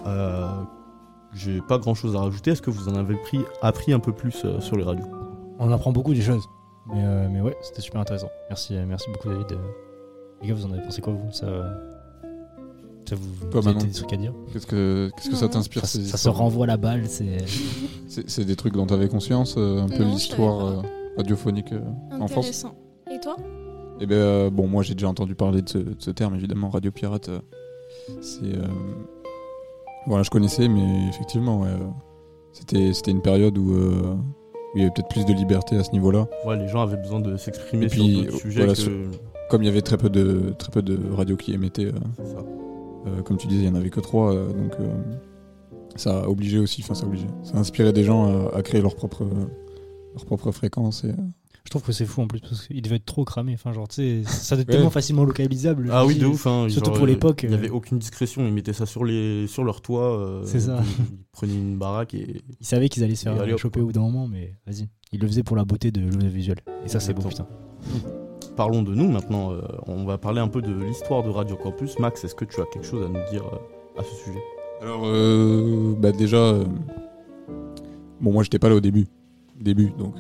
J'ai pas grand chose à rajouter. Est-ce que vous en avez pris, appris un peu plus euh, sur les radios? On apprend beaucoup des choses. Mais, euh, mais ouais, c'était super intéressant. Merci, euh, merci beaucoup David. Les gars, vous en avez pensé quoi vous? Ça, ça vous, vous avez des trucs à dire? Qu'est-ce que, qu'est-ce que ça t'inspire Ça, se renvoie la balle, c'est. *laughs* C'est c'est des trucs dont tu avais conscience, un peu l'histoire euh, radiophonique euh, en France? Intéressant. Et toi? Eh ben euh, bon, moi j'ai déjà entendu parler de ce, de ce terme, évidemment, radio pirate. euh, c'est euh, voilà, je connaissais, mais effectivement, ouais, euh, c'était c'était une période où euh, où il y avait peut-être plus de liberté à ce niveau-là. Ouais, les gens avaient besoin de s'exprimer Et sur puis, d'autres sujets voilà, que- sur- comme il y avait très peu de très peu de radios qui émettaient, euh, euh, comme tu disais, il y en avait que trois, donc ça a obligé aussi, enfin ça a obligé, ça a inspiré des gens à, à créer leur propre leur propre fréquence et Je trouve que c'est fou en plus parce qu'il devait être trop cramé. Enfin, genre, tu sais, ça doit être Ouais. tellement facilement localisable. Ah oui, de ouf. Hein, Surtout genre, pour euh, l'époque. Il n'y euh, avait aucune discrétion. Ils mettaient ça sur, les, sur leur toit. euh, C'est ça. Ils, ils prenaient une baraque et. Ils savaient qu'ils allaient se faire choper au bout d'un moment, mais vas-y. Ils le faisaient pour la beauté de l'audiovisuel. Et ça, c'est beau, putain. Parlons de nous maintenant. euh, on va parler un peu de l'histoire de Radio Campus. Max, est-ce que tu as quelque chose à nous dire euh, à ce sujet? Alors, euh, bah déjà, euh, bon, moi j'étais pas là au début. Début, donc.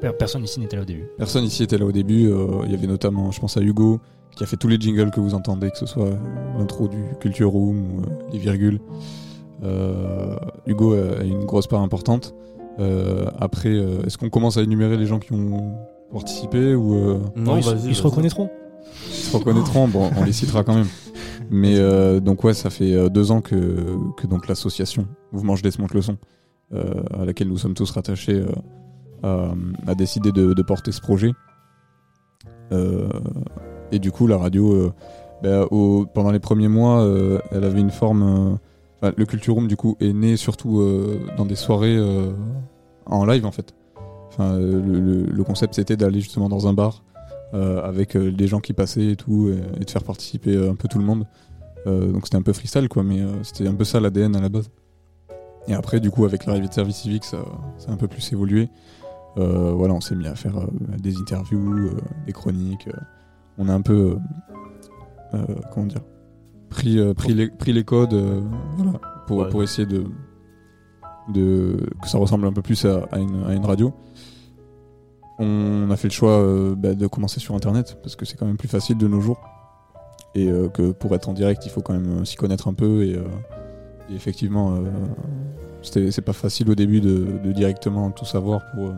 Per- Personne ici n'était là au début. Personne ici était là au début. euh, Il y avait notamment, je pense à Hugo, qui a fait tous les jingles que vous entendez, que ce soit l'intro du Culture Room ou euh, les virgules. Euh, Hugo a une grosse part importante. Euh, après, euh, est-ce qu'on commence à énumérer les gens qui ont participé ou euh, Non, ils se- ils reconnaîtront. Ils se reconnaîtront. Bon, on les citera quand même. Mais euh, donc ouais, ça fait deux ans que, que donc l'association Mouvement Je Desmonte le son, euh, à laquelle nous sommes tous rattachés, euh, a, a décidé de, porter ce projet. Euh, et du coup, la radio, euh, bah, pendant les premiers mois, euh, elle avait une forme. euh, le Culture Room, du coup, est né surtout euh, dans des soirées euh, en live, en fait. Euh, le, concept, c'était d'aller justement dans un bar euh, avec euh, des gens qui passaient et tout, et, de faire participer euh, un peu tout le monde. Euh, donc c'était un peu freestyle, quoi, mais euh, c'était un peu ça l'ADN à la base. Et après, du coup, avec l'arrivée de Service Civique, ça, ça a un peu plus évolué. Euh, voilà, on s'est mis à faire euh, des interviews, euh, des chroniques. on a un peu, comment dire, pris, pris, les, pris les codes, voilà, pour, Ouais. pour essayer de, de que ça ressemble un peu plus à, à une, à une radio. on a fait le choix euh, bah, de commencer sur Internet parce que c'est quand même plus facile de nos jours. Et euh, que pour être en direct, il faut quand même s'y connaître un peu. Et, euh, et effectivement, c'est pas facile au début de, de directement tout savoir pour,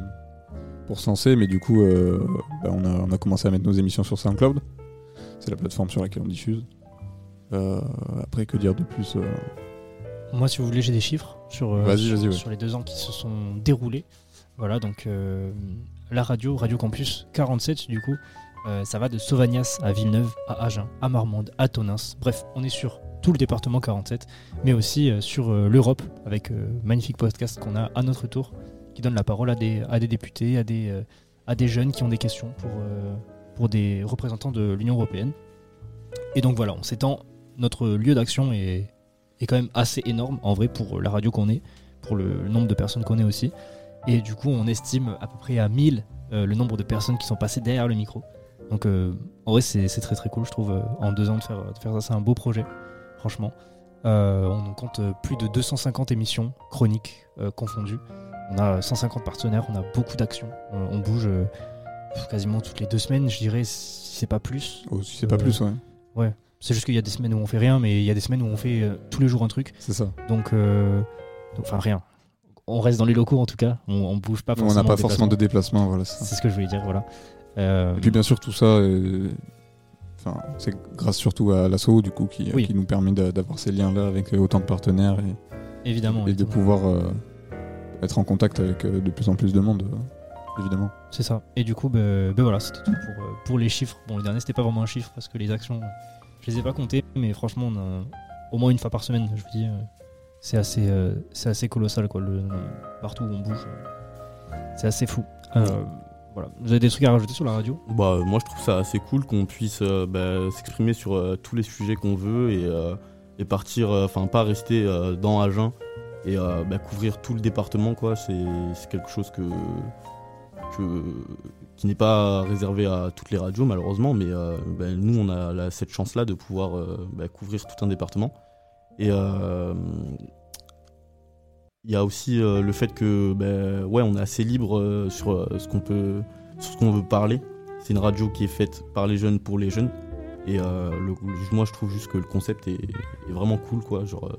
pour se lancer. Mais du coup, euh, bah, on, a, on a commencé à mettre nos émissions sur SoundCloud. C'est la plateforme sur laquelle on diffuse. Euh, après, que dire de plus euh, Moi, si vous voulez, j'ai des chiffres sur, sur, vas-y, ouais. sur les deux ans qui se sont déroulés. Voilà, donc la radio, Radio Campus 47, du coup, ça va de Sauvagnas à Villeneuve, à Agen, à Marmande, à Tonins. Bref, on est sur tout le département 47, mais aussi sur l'Europe, avec magnifique podcast qu'on a à notre tour, qui donne la parole à des, à des députés, à des, euh, à des jeunes qui ont des questions pour, euh, pour des représentants de l'Union Européenne. Et donc voilà, on s'étend, notre lieu d'action est, est quand même assez énorme en vrai pour la radio qu'on est, pour le nombre de personnes qu'on est aussi. Et du coup, on estime à peu près à 1000 euh, le nombre de personnes qui sont passées derrière le micro. Donc en vrai, c'est très très cool, je trouve, en deux ans de faire, de faire ça. C'est un beau projet, franchement. On compte plus de 250 émissions chroniques confondues. On a 150 partenaires, on a beaucoup d'actions. Euh, on bouge euh, quasiment toutes les deux semaines, je dirais, si c'est pas plus. Oh, si c'est pas plus, ouais. Ouais. C'est juste qu'il y a des semaines où on fait rien, mais il y a des semaines où on fait euh, tous les jours un truc. C'est ça. Donc, euh, enfin, rien. On reste dans les locaux en tout cas. On, on bouge pas On forcément. n'a pas en forcément de déplacement. voilà. c'est ce que je voulais dire, voilà. Euh, Et puis bien sûr tout ça, euh, enfin c'est grâce surtout à l'assaut du coup qui, Oui. qui nous permet d'a- d'avoir ces liens-là avec euh, autant de partenaires et, Évidemment, et de pouvoir euh, être en contact avec euh, de plus en plus de monde, euh, évidemment. C'est ça. Et du coup, ben ben voilà, c'était tout pour, euh, pour les chiffres. Bon, le dernier, c'était pas vraiment un chiffre parce que les actions, je les ai pas comptées, mais franchement, on a au moins une fois par semaine, je vous dis, euh, c'est assez, euh, c'est assez colossal, quoi. Le, partout où on bouge, euh, c'est assez fou. Euh, voilà. Vous avez des trucs à rajouter sur la radio? Bah, euh, moi, je trouve ça assez cool qu'on puisse euh, bah, s'exprimer sur euh, tous les sujets qu'on veut et, euh, et partir, euh, enfin, pas rester euh, dans Agen et euh, bah, couvrir tout le département, quoi. C'est quelque chose que, que, qui n'est pas réservé à toutes les radios, malheureusement, mais euh, bah, nous, on a cette chance-là de pouvoir euh, bah, couvrir tout un département. Et il y a aussi le fait que ouais on est assez libre sur ce qu'on peut sur ce qu'on veut parler c'est une radio qui est faite par les jeunes pour les jeunes et moi je trouve juste que le concept est, vraiment cool quoi genre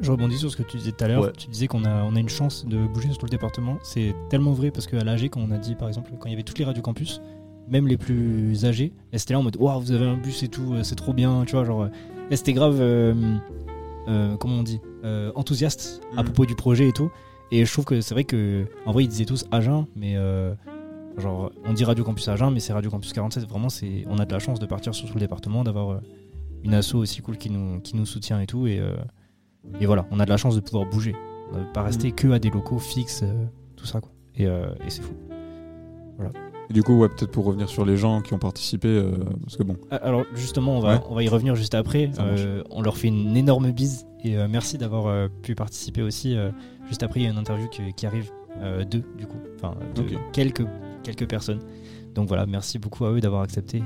Je rebondis sur ce que tu disais tout à l'heure. Ouais. Tu disais qu'on a, on a une chance de bouger sur tout le département. C'est tellement vrai parce qu'à l'AG, quand on a dit, par exemple, quand il y avait toutes les radios campus, même les plus âgés, elles étaient là en mode Waouh, vous avez un bus et tout, euh, c'est trop bien, tu vois. Genre, euh, elles étaient grave, euh, euh, comment on dit, euh, enthousiastes à Mhm. propos du projet et tout. Et je trouve que c'est vrai que, en vrai, ils disaient tous Agen, mais genre, on dit Radio Campus Agen, mais c'est Radio Campus 47. Vraiment, c'est, on a de la chance de partir sur tout le département, d'avoir une asso aussi cool qui nous, qui nous soutient et tout. Et, euh, et voilà, on a de la chance de pouvoir bouger. On ne pas rester que à des locaux fixes, euh, tout ça, quoi. Et, euh, et c'est fou. Voilà. Et du coup, ouais, peut-être pour revenir sur les gens qui ont participé, euh, parce que bon. Ah, Alors justement, on va, Ouais. on va y revenir juste après. Euh, on leur fait une énorme bise et euh, merci d'avoir pu participer aussi. juste après, il y a une interview qui, qui arrive d'eux, du coup. Enfin, de quelques, quelques personnes. Donc voilà, merci beaucoup à eux d'avoir accepté.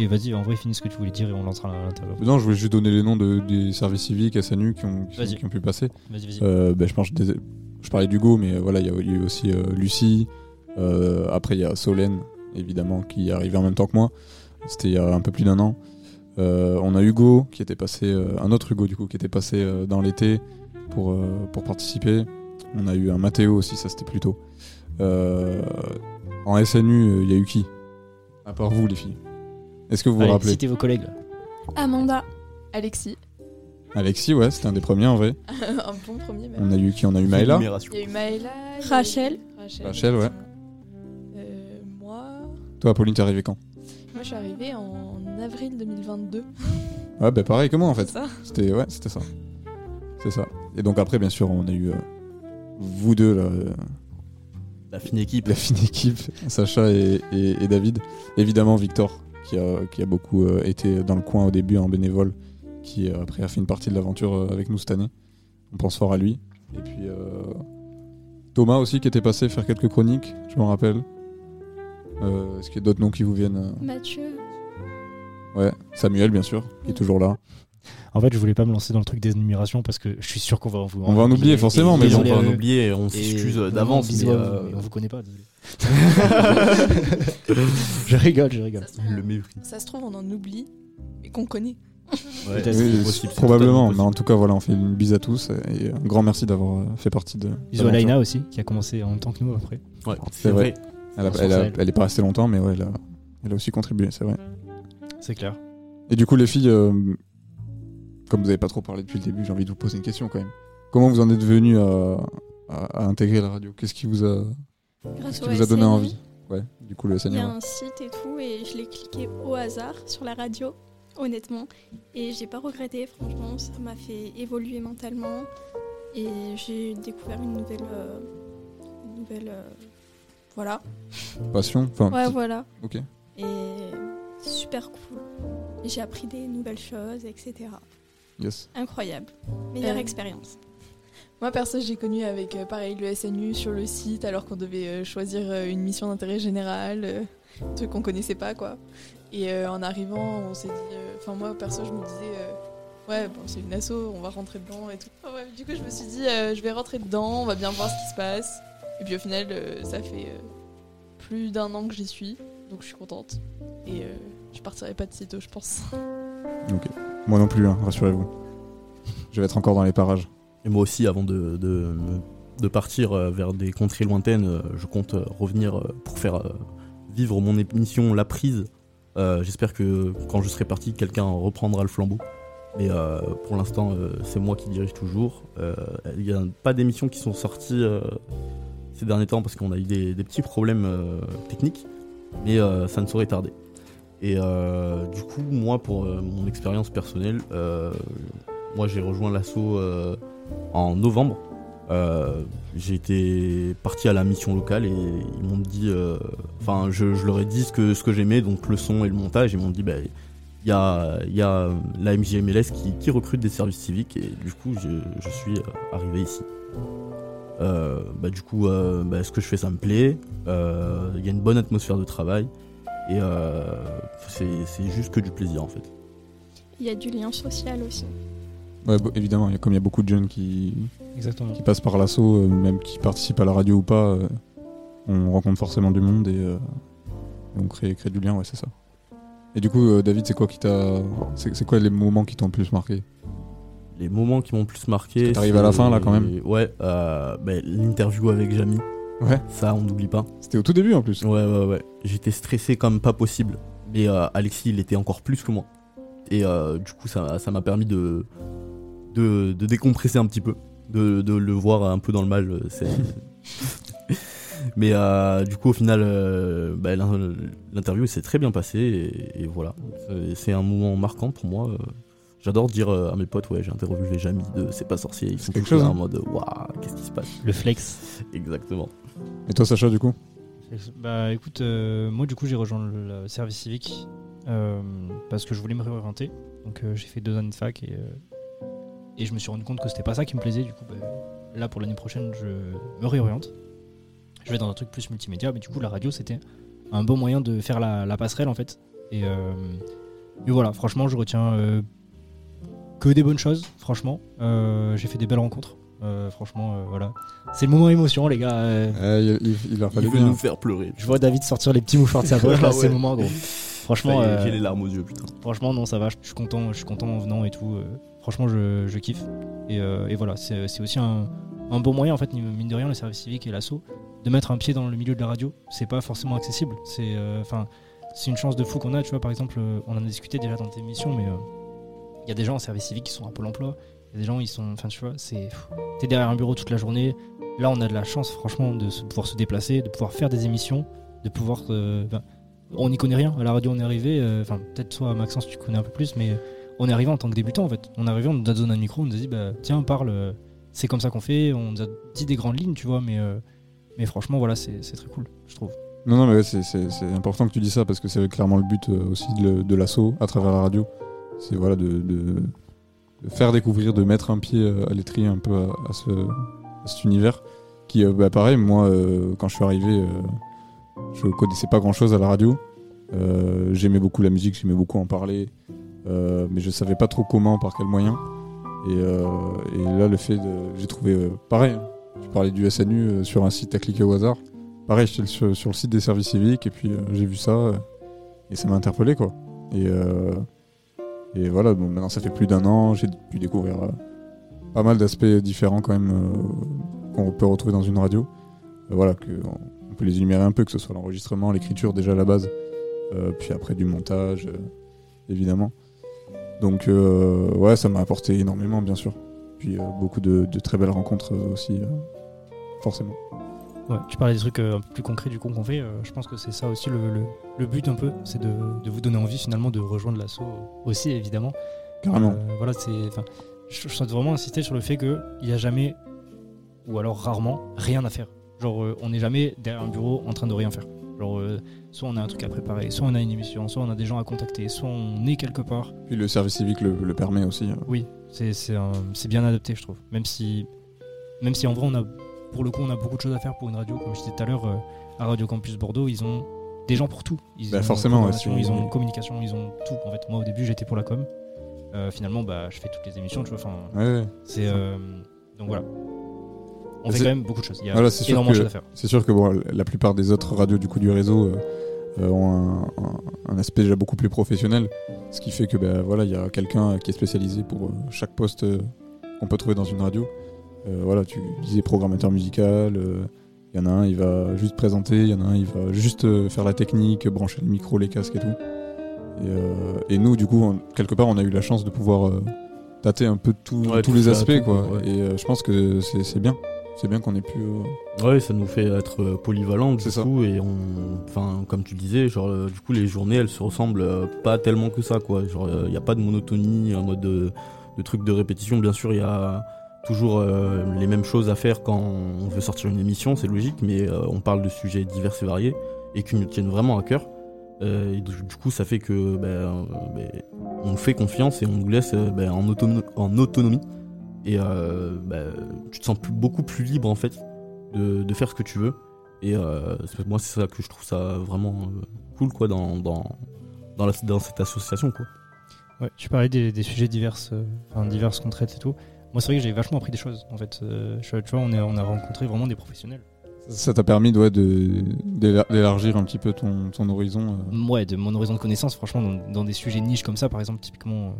Et vas-y, en vrai, finis ce que tu voulais dire et on lancera l'interview. Non, je voulais juste donner les noms de- des services civiques SNU qui ont, qui, ont pu passer. Vas-y, vas-y. Euh, ben, je pense je parlais d'Hugo, mais euh, voilà, il y, a- y eu aussi euh, Lucie. Euh, après, il y a Solène, évidemment, qui est arrivée en même temps que moi. C'était il y a un peu plus d'un an. On a Hugo qui était passé, un autre Hugo du coup, qui était passé dans l'été pour, pour participer. On a eu un Mathéo aussi, ça c'était plus tôt. En SNU, il y a eu qui? À part vous, les filles. Est-ce que vous vous Allez, rappelez citez vos collègues. là. Amanda, Alexis. Alexis, ouais, c'était un des premiers en vrai. *laughs* un bon premier même. On a eu qui On a eu Maëla. Il y a eu Maëla. il y a eu Rachel. Rachel. Rachel, ouais. Euh, moi. Toi, Pauline, t'es arrivée quand Moi, je suis arrivée en avril 2022. Ouais, bah pareil que moi en fait. Ça C'était ouais, c'était ça. C'est ça. Et donc après, bien sûr, on a eu euh, vous deux là, euh, la fine équipe, la fine équipe, Sacha et, et- et David. Évidemment, Victor qui a qui a beaucoup euh, été dans le coin au début en bénévole, qui euh, après a fait une partie de l'aventure euh, avec nous cette année. On pense fort à lui. Et puis euh, Thomas aussi qui était passé faire quelques chroniques, je m'en rappelle. Est-ce qu'il y a d'autres noms qui vous viennent Mathieu. Ouais, Samuel bien sûr, qui est toujours là. En fait, je voulais pas me lancer dans le truc des énumérations parce que je suis sûr qu'on va en vous. On va en oublier, forcément, Et mais on va en eux. oublier et on Et s'excuse d'avance, euh, on vous connaît pas, désolé. *laughs* je rigole, je rigole. Le mépris. Ça se trouve, on en oublie, mais qu'on connaît. Ouais, Oui, possible, probablement, mais en tout cas, voilà, on fait une bise à tous et un grand merci d'avoir euh, fait partie de. Bisous à. Laina aussi, qui a commencé en même temps que nous après. Ouais, C'est vrai. Elle, a- Sur elle, a- elle. elle est pas restée longtemps, mais ouais, elle a, elle a aussi contribué, c'est vrai. C'est clair. Et du coup, les filles, euh, comme vous avez pas trop parlé depuis le début, j'ai envie de vous poser une question quand même. Comment vous en êtes venu à, à- à intégrer la radio? Qu'est-ce qui vous a, Grâce qui vous a donné SNI. envie? Ouais, du coup, le Il y a un site et tout, et je l'ai cliqué au hasard sur la radio, honnêtement. Et j'ai pas regretté, franchement, ça m'a fait évoluer mentalement. Et j'ai découvert une nouvelle. euh, une nouvelle. euh, voilà. Passion enfin, Ouais, voilà. Ok. Et super cool. J'ai appris des nouvelles choses, etc. Yes. Incroyable. Meilleure Euh, expérience. Moi, perso, j'ai connu avec, euh, pareil, le SNU sur le site, alors qu'on devait euh, choisir euh, une mission d'intérêt général, euh, un truc qu'on connaissait pas, quoi. Et euh, en arrivant, on s'est dit... euh, Enfin, moi, perso, je me disais... euh, ouais, bon, c'est une asso, on va rentrer dedans et tout. Ouais, du coup, je me suis dit, euh, je vais rentrer dedans, on va bien voir ce qui se passe. Et puis, au final, euh, ça fait euh, plus d'un an que j'y suis, donc je suis contente. Et euh, je partirai pas de sitôt, je pense. *laughs* Moi non plus, hein, rassurez-vous. Je vais être encore dans les parages. Et moi aussi, avant de, partir euh, vers des contrées lointaines, euh, je compte euh, revenir pour faire vivre mon émission La Prise. J'espère que quand je serai parti, quelqu'un reprendra le flambeau. Mais pour l'instant, c'est moi qui dirige toujours. Il n'y a pas d'émissions qui sont sorties ces derniers temps parce qu'on a eu des, petits problèmes techniques. Mais ça ne saurait tarder. Et euh, du coup, moi, pour euh, mon expérience personnelle, euh, moi j'ai rejoint l'assaut en novembre. Été parti à la mission locale et ils m'ont dit, enfin, je, leur ai dit ce que, j'aimais, donc le son et le montage. Ils m'ont dit, bah, il y a, y a la MJMLS qui, qui recrute des services civiques et du coup, je, suis arrivé ici. Bah, du coup, bah, ce que je fais, ça me plaît. Il y a une bonne atmosphère de travail et euh, c'est juste que du plaisir en fait. Il y a du lien social aussi. Ouais, bo- évidemment, il y a- comme il y a beaucoup de jeunes qui, Exactement. qui passent par l'assaut, euh, même qui participent à la radio ou pas, euh, on rencontre forcément du monde et, euh, on crée, crée du lien, ouais, c'est ça. Et du coup, euh, David, c'est quoi qui t'a. C'est c'est quoi les moments qui t'ont le plus marqué? Les moments qui m'ont le plus marqué. T'arrives à la fin, là, quand même Ouais, euh, bah, l'interview avec Jamy. Ouais. Ça, on n'oublie pas. C'était au tout début en plus. Ouais, ouais, ouais. J'étais stressé comme pas possible. Mais euh, Alexis, il était encore plus que moi. Et euh, du coup, ça ça m'a permis de, de, de décompresser un petit peu. De, de le voir un peu dans le mal. euh, *laughs* Mais euh, du coup, au final, euh, bah, l'in- l'interview s'est très bien passée. Et, et voilà. C'est- un moment marquant pour moi. J'adore dire à mes potes, ouais, j'ai interviewé Jamy de C'est pas sorcier. Ils sont quelque tous là chose, en hein. mode, waouh, qu'est-ce qui se passe? Le flex. Exactement. Et toi, Sacha, du coup Bah écoute, euh, moi du coup j'ai rejoint le, service civique euh, parce que je voulais me réorienter. Donc euh, j'ai fait deux années de fac et, je me suis rendu compte que c'était pas ça qui me plaisait. Du coup, bah, là pour l'année prochaine, je me réoriente. Je vais dans un truc plus multimédia, mais du coup la radio c'était un bon moyen de faire la, passerelle en fait. Et, et voilà, franchement, je retiens que des bonnes choses. Franchement, j'ai fait des belles rencontres. Euh, franchement, euh, voilà. C'est le moment émotion, les gars. euh. il, il, leur Il fallait veut bien. nous faire pleurer. Je vois David sortir les petits mouchoirs de sa *laughs* poche, là, c'est le moment, gros. Franchement, euh, j'ai les larmes aux yeux, putain. Franchement, non, ça va. Je suis content, je suis content en venant et tout. euh, franchement, je, je kiffe. Et, euh, et voilà, c'est aussi un, un bon moyen, en fait, mine de rien, le service civique et l'assaut, de mettre un pied dans le milieu de la radio. C'est pas forcément accessible. C'est euh, enfin, c'est une chance de fou qu'on a. Tu vois, par exemple, on en a discuté déjà dans tes émissions, mais euh, il y a des gens en service civique qui sont à Pôle emploi. Il y a des gens, ils sont. Enfin, tu vois, c'est. T'es derrière un bureau toute la journée. Là, on a de la chance, franchement, de pouvoir se déplacer, de pouvoir faire des émissions, de pouvoir. euh, ben, on n'y connaît rien. À la radio, on est arrivé. euh, Enfin, peut-être toi, Maxence, tu connais un peu plus, mais on est arrivé en tant que débutant, en fait. On est arrivé, on nous a donné un micro, on nous a dit, bah, tiens, parle. euh, C'est comme ça qu'on fait. On nous a dit des grandes lignes, tu vois, mais, mais franchement, voilà, c'est très cool, je trouve. Non, non, mais c'est- important que tu dis ça parce que c'est clairement le but aussi de, l'assaut à travers la radio. C'est voilà, de- faire découvrir, de mettre un pied euh, à l'étrier un peu à, ce, cet univers. Qui, euh, bah, pareil, moi, euh, quand je suis arrivé, je connaissais pas grand chose à la radio. J'aimais beaucoup la musique, j'aimais beaucoup en parler. Mais je savais pas trop comment, par quel moyen. Et, là, le fait de. J'ai trouvé pareil. hein. Je parlais du SNU sur un site à cliquer au hasard. Pareil, j'étais sur, sur le site des services civiques et puis j'ai vu ça et ça m'a interpellé quoi. Et, euh, et voilà, bon, maintenant ça fait plus d'un an, j'ai pu découvrir euh, pas mal d'aspects différents quand même euh, qu'on peut retrouver dans une radio. Euh, voilà, que on, peut les énumérer un peu, que ce soit l'enregistrement, l'écriture déjà à la base, puis après du montage, évidemment. Donc ouais, ça m'a apporté énormément bien sûr. Puis beaucoup de, de très belles rencontres aussi, forcément. Ouais, tu parlais des trucs euh, un peu plus concrets du coup qu'on fait. euh, je pense que c'est ça aussi le, le- le but un peu, c'est de, de vous donner envie finalement de rejoindre l'assaut aussi évidemment. Carrément. Euh, voilà, c'est. enfin, Je, je souhaite vraiment insister sur le fait qu'il n'y a jamais, ou alors rarement, rien à faire. Genre, euh, on n'est jamais derrière un bureau en train de rien faire. Genre, euh, soit on a un truc à préparer, soit on a une émission, soit on a des gens à contacter, soit on est quelque part. Puis le service civique le, le permet aussi. euh. Oui, c'est bien adapté, je trouve. Même si, même si en vrai, on a, pour le coup, on a beaucoup de choses à faire pour une radio. Comme je disais tout à l'heure, euh, à Radio Campus Bordeaux, ils ont des gens pour tout. Ils Bah, ont forcément, ouais, ils ont communication, ils ont tout. En fait, moi, au début, j'étais pour la com. Euh, finalement, bah, je fais toutes les émissions, tu vois. Enfin, Ouais, c'est euh, donc voilà. On fait quand même beaucoup de choses. Il y a Voilà, énormément de choses à faire. C'est sûr que bon, la plupart des autres radios du coup du réseau euh, ont un, un- un aspect déjà beaucoup plus professionnel, ce qui fait que ben voilà, il y a quelqu'un qui est spécialisé pour chaque poste qu'on peut trouver dans une radio. Euh, voilà, tu disais programmateur musical. euh, Il y en a un, il va juste présenter. Il y en a un, il va juste euh, faire la technique, brancher le micro, les casques et tout. Et, euh, et nous, du coup, on- quelque part, on a eu la chance de pouvoir euh, tâter un peu tout- Ouais, tous les aspects, tout, quoi. ouais. Et euh, je pense que c'est bien. C'est bien qu'on ait pu. euh, Ouais, ça nous fait être euh, polyvalent du C'est ça. coup et on, enfin comme tu disais, genre euh, du coup les journées elles se ressemblent euh, pas tellement que ça quoi. Genre il y a pas de monotonie en mode de, de trucs de répétition. Bien sûr il y a toujours euh, les mêmes choses à faire quand on veut sortir une émission, c'est logique, mais euh, on parle de sujets divers et variés et qui nous tiennent vraiment à cœur. Euh, du coup ça fait que euh, ben, on fait confiance et on nous laisse ben, en, autono- en autonomie. Et tu te sens beaucoup plus libre en fait de, faire ce que tu veux. Et moi, c'est ça que je trouve ça vraiment cool quoi dans, dans, dans, cette association. Quoi. Ouais, tu parlais des, des sujets divers, enfin divers qu'on traite et tout. Moi, c'est vrai que j'ai vachement appris des choses. En fait, Euh, tu vois, on, est, on a rencontré vraiment des professionnels. Ça t'a permis ouais, d'élargir un petit peu ton, ton horizon. euh. Ouais, de mon horizon de connaissance, franchement, dans, dans des sujets niches comme ça, par exemple, typiquement,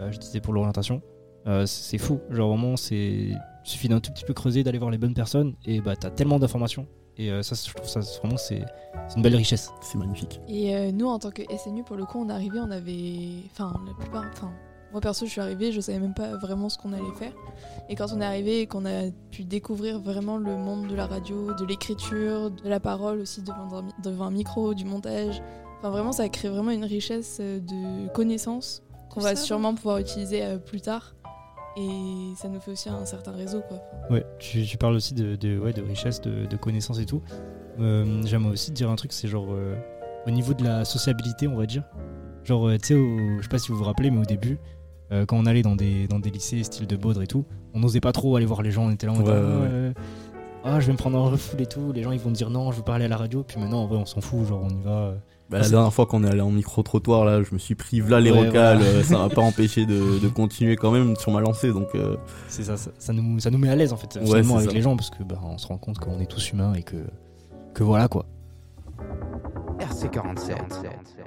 euh, euh, je disais pour l'orientation, euh, c'est fou. Genre, vraiment, c'est. Il suffit d'un tout petit peu creuser, d'aller voir les bonnes personnes, et bah, t'as tellement d'informations. Et euh, ça, je trouve ça vraiment, c'est une belle richesse. C'est magnifique. Et euh, nous, en tant que SNU, pour le coup, on est arrivé, on avait. Enfin, la plupart. Enfin, moi perso, je suis arrivée, je savais même pas vraiment ce qu'on allait faire. Et quand on est arrivé et qu'on a pu découvrir vraiment le monde de la radio, de l'écriture, de la parole aussi devant un, devant un micro, du montage, enfin, vraiment, ça a créé vraiment une richesse euh, de connaissances qu'on va ça. sûrement pouvoir utiliser euh, plus tard. Et ça nous fait aussi un certain réseau, quoi. Ouais, tu, tu parles aussi de, de, ouais, de richesse, de, de connaissances et tout. Euh, J'aimerais aussi te dire un truc, c'est genre euh, au niveau de la sociabilité, on va dire. Genre, euh, tu sais, au- je sais pas si vous vous rappelez, mais au début, euh, quand on allait dans des, dans des lycées style de Baudre et tout, on n'osait pas trop aller voir les gens, on était là en mode, Ouais, ah, ouais, ouais. euh, ah, je vais me prendre un refoul et tout. Les gens ils vont dire non, je veux parler à la radio. Puis maintenant, en vrai, on s'en fout, genre on y va. euh. Bah, Ah, la dernière fois qu'on est allé en micro-trottoir, là, je me suis pris là les Ouais, rocales, voilà. euh, ça m'a pas *laughs* empêché de, de continuer quand même sur ma lancée. Donc, euh, C'est ça, ça, ça nous, ça nous met à l'aise en fait, Ouais, finalement, avec ça. les gens, parce que bah, on se rend compte qu'on est tous humains et que, que voilà quoi. RC47. You're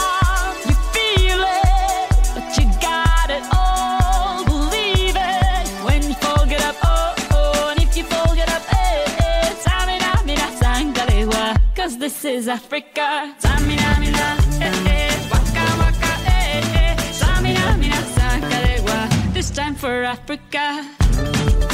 this is Africa. Samina, mina, eh, eh, waka, waka, eh, eh. Samina, mina, this time for Africa.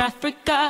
Africa.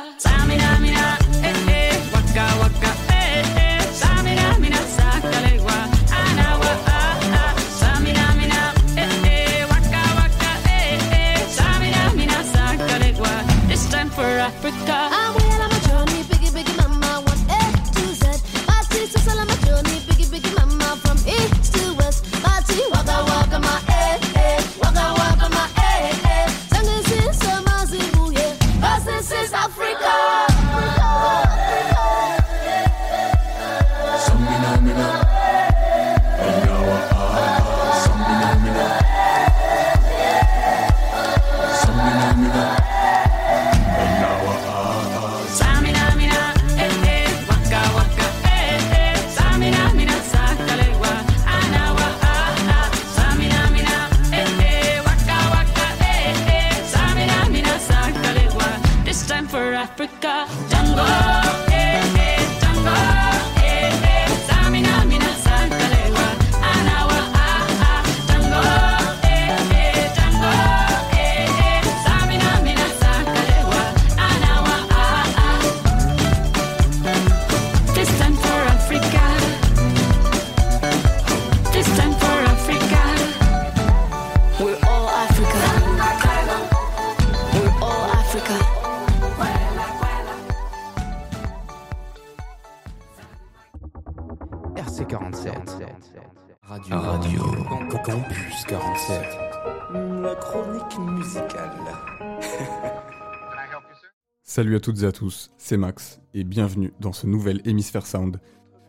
Salut à toutes et à tous, c'est Max et bienvenue dans ce nouvel Hémisphère Sound.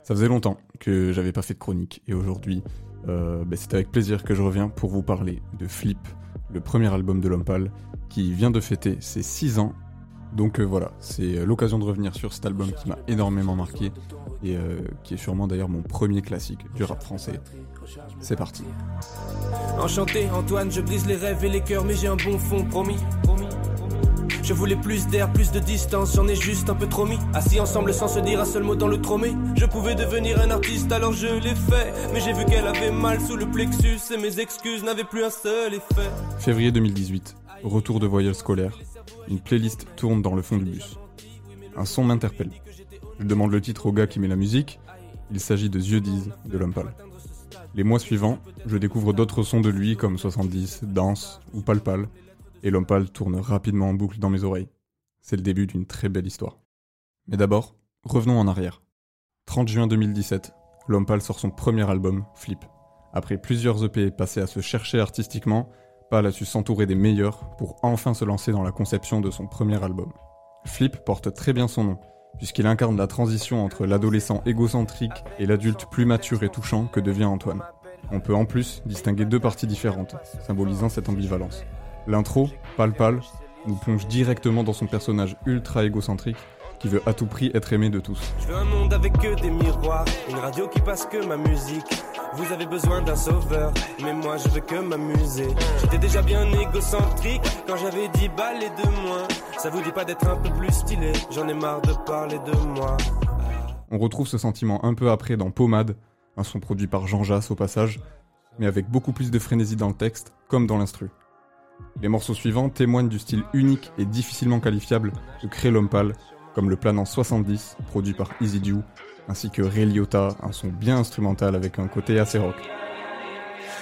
Ça faisait longtemps que j'avais pas fait de chronique et aujourd'hui, euh, bah, c'est avec plaisir que je reviens pour vous parler de Flip, le premier album de Lompal qui vient de fêter ses 6 ans. Donc euh, voilà, c'est l'occasion de revenir sur cet album qui m'a énormément marqué et euh, qui est sûrement d'ailleurs mon premier classique du rap français. C'est parti. Enchanté, Antoine, je brise les rêves et les cœurs, mais j'ai un bon fond, promis. Je voulais plus d'air, plus de distance, j'en ai juste un peu trop mis. Assis ensemble sans se dire un seul mot dans le tromé. Je pouvais devenir un artiste, alors je l'ai fait. Mais j'ai vu qu'elle avait mal sous le plexus et mes excuses n'avaient plus un seul effet. Février 2018, retour de voyage scolaire. Une playlist tourne dans le fond du bus. Un son m'interpelle. Je demande le titre au gars qui met la musique. Il s'agit de Yeux de Lompal. Les mois suivants, je découvre d'autres sons de lui comme 70, Danse ou Palpal, et Lompal tourne rapidement en boucle dans mes oreilles. C'est le début d'une très belle histoire. Mais d'abord, revenons en arrière. 30 juin 2017, Lompal sort son premier album, Flip. Après plusieurs EP passés à se chercher artistiquement, Pal a su s'entourer des meilleurs pour enfin se lancer dans la conception de son premier album. Flip porte très bien son nom, puisqu'il incarne la transition entre l'adolescent égocentrique et l'adulte plus mature et touchant que devient Antoine. On peut en plus distinguer deux parties différentes, symbolisant cette ambivalence. L'intro, Pal Pal, nous plonge directement dans son personnage ultra égocentrique qui veut à tout prix être aimé de tous. Je veux un monde avec que des miroirs, une radio qui passe que ma musique. Vous avez besoin d'un sauveur, mais moi je veux que m'amuser. J'étais déjà bien égocentrique quand j'avais 10 balles et de moins. Ça vous dit pas d'être un peu plus stylé, j'en ai marre de parler de moi. On retrouve ce sentiment un peu après dans Pommade, un son produit par Jean Jass au passage, mais avec beaucoup plus de frénésie dans le texte, comme dans l'instru. Les morceaux suivants témoignent du style unique et difficilement qualifiable de Cré Lompal, comme le planant 70, produit par Easy Dew, ainsi que Ray Liotta, un son bien instrumental avec un côté assez rock.